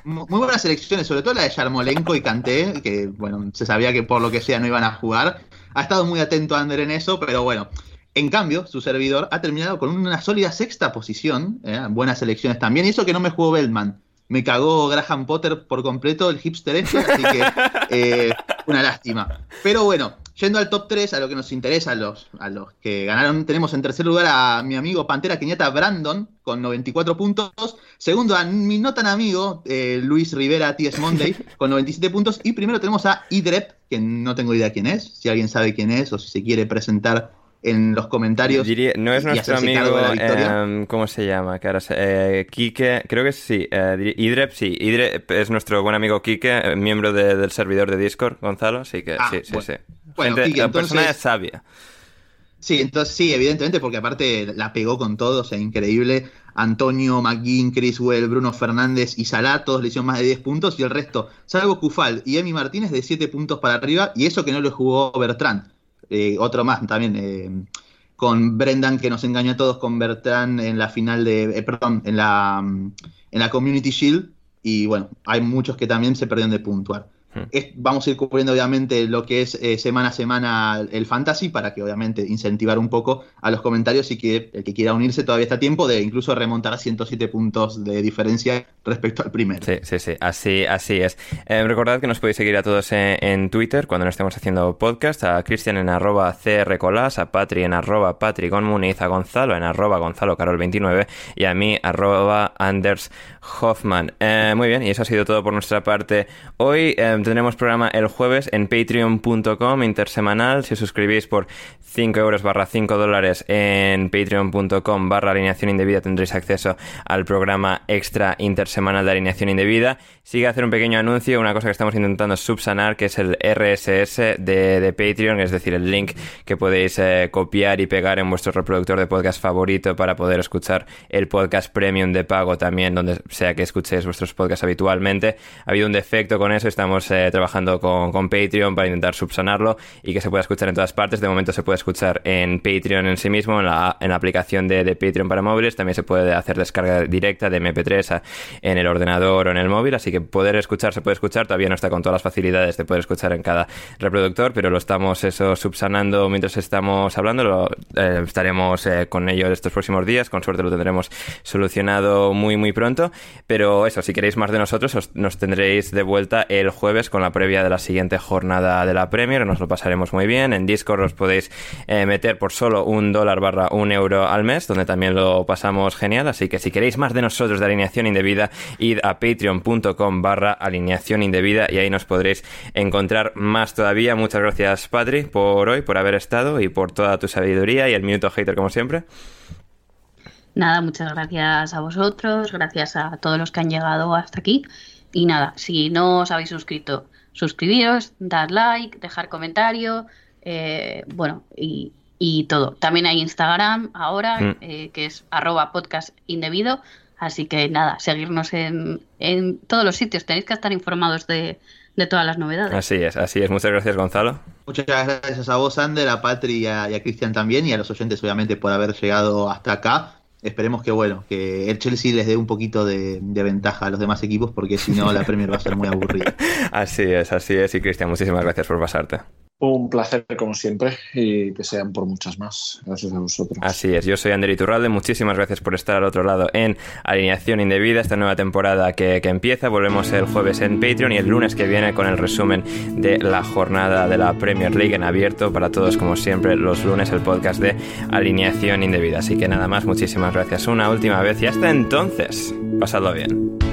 Muy buenas selecciones, sobre todo la de Yarmolenko y Kanté, que bueno, se sabía que por lo que sea no iban a jugar. Ha estado muy atento Ander en eso, pero bueno. En cambio, su servidor ha terminado con una sólida sexta posición, buenas selecciones también, y eso que no me jugó Bellman. Me cagó Graham Potter por completo, el hipster este, así que una lástima. Pero bueno, yendo al top 3, a lo que nos interesa, a los, a los que ganaron, tenemos en tercer lugar a mi amigo Pantera Quinieta Brandon con 94 puntos. Segundo a mi no tan amigo eh, Luis Rivera T.S. Monday con 97 puntos. Y primero tenemos a Idrep, que no tengo idea quién es. Si alguien sabe quién es o si se quiere presentar en los comentarios. Diría- no es nuestro amigo, em, ¿cómo se llama? Que ahora se- eh, Quique, creo que sí, eh, Idrep, sí, Idrep es nuestro buen amigo Quique, eh, miembro de- del servidor de Discord, Gonzalo, así que Ah, sí, sí, sí. Bueno, Gente- la entonces- persona es sabia. Sí, entonces sí, evidentemente, porque aparte la pegó con todo, o sea, increíble. Antonio, McGinn, Criswell, Bruno Fernández y Salah, todos le hicieron más de 10 puntos, y el resto, salvo Cufal y Emi Martínez, de 7 puntos para arriba, y eso que no lo jugó Bertrand. Eh, otro más también, eh, con Brendan, que nos engañó a todos con Bertrand en la final de. eh, perdón, en la, mm, en la Community Shield, y bueno, hay muchos que también se perdieron de puntuar. Vamos a ir cubriendo obviamente lo que es eh, semana a semana el fantasy para que obviamente incentivar un poco a los comentarios y que el que quiera unirse todavía está a tiempo de incluso remontar a 107 puntos de diferencia respecto al primero. Sí, sí, sí, así, así es. Eh, recordad que nos podéis seguir a todos en, Twitter cuando nos estemos haciendo podcast, a Cristian en arroba crcolas, a Patri en arroba patrigonmuniz, a Gonzalo en arroba gonzalo carol 29 y a mí arroba Anders Hoffman. Eh, muy bien, y eso ha sido todo por nuestra parte hoy. Tendremos programa el jueves en patreon.com intersemanal. Si os suscribís por 5 euros barra 5 dólares en patreon.com barra alineación indebida tendréis acceso al programa extra intersemanal de alineación indebida. Sigue a hacer un pequeño anuncio, una cosa que estamos intentando subsanar, que es el RSS de, Patreon, es decir, el link que podéis eh, copiar y pegar en vuestro reproductor de podcast favorito para poder escuchar el podcast premium de pago también, donde sea que escuchéis vuestros podcasts habitualmente. Ha habido un defecto con eso, estamos eh, trabajando con, Patreon para intentar subsanarlo y que se pueda escuchar en todas partes. De momento se puede escuchar en Patreon en sí mismo, en la, en la aplicación de, Patreon para móviles. También se puede hacer descarga directa de MP3 en el ordenador o en el móvil, así que poder escuchar se puede escuchar. Todavía no está con todas las facilidades de poder escuchar en cada reproductor, pero lo estamos eso subsanando mientras estamos hablando. Lo, eh, estaremos eh, con ello estos próximos días. Con suerte lo tendremos solucionado muy, muy pronto. Pero eso, si queréis más de nosotros, nos tendréis de vuelta el jueves con la previa de la siguiente jornada de la Premier. Nos lo pasaremos muy bien. En Discord os podéis eh, meter por solo un dólar barra un euro al mes, donde también lo pasamos genial. Así que si queréis más de nosotros de alineación indebida, id a patreon.com barra alineación indebida y ahí nos podréis encontrar más todavía. Muchas gracias, Patri, por hoy, por haber estado y por toda tu sabiduría y el minuto hater como siempre. Nada, muchas gracias a vosotros, gracias a todos los que han llegado hasta aquí. Y nada, si no os habéis suscrito, suscribiros, dar like, dejar comentario, eh, bueno, y, todo. También hay Instagram ahora, mm. eh, que es arroba podcast indebido. Así que nada, seguirnos en, en todos los sitios. Tenéis que estar informados de, de todas las novedades. Así es, así es. Muchas gracias, Gonzalo. Muchas gracias a vos, Ander, a Patri y a, Cristian también, y a los oyentes, obviamente, por haber llegado hasta acá. Esperemos que, bueno, que el Chelsea les dé un poquito de, de ventaja a los demás equipos, porque si no, la Premier va a ser muy aburrida. así es, así es. Y Cristian, muchísimas gracias por pasarte. Un placer, como siempre, y que sean por muchas más. Gracias a vosotros. Así es, yo soy Ander Iturralde. Muchísimas gracias por estar al otro lado en Alineación Indebida, esta nueva temporada que, que, empieza. Volvemos el jueves en Patreon y el lunes que viene con el resumen de la jornada de la Premier League en abierto para todos, como siempre, los lunes el podcast de Alineación Indebida. Así que nada más, muchísimas gracias una última vez y hasta entonces, pasadlo bien.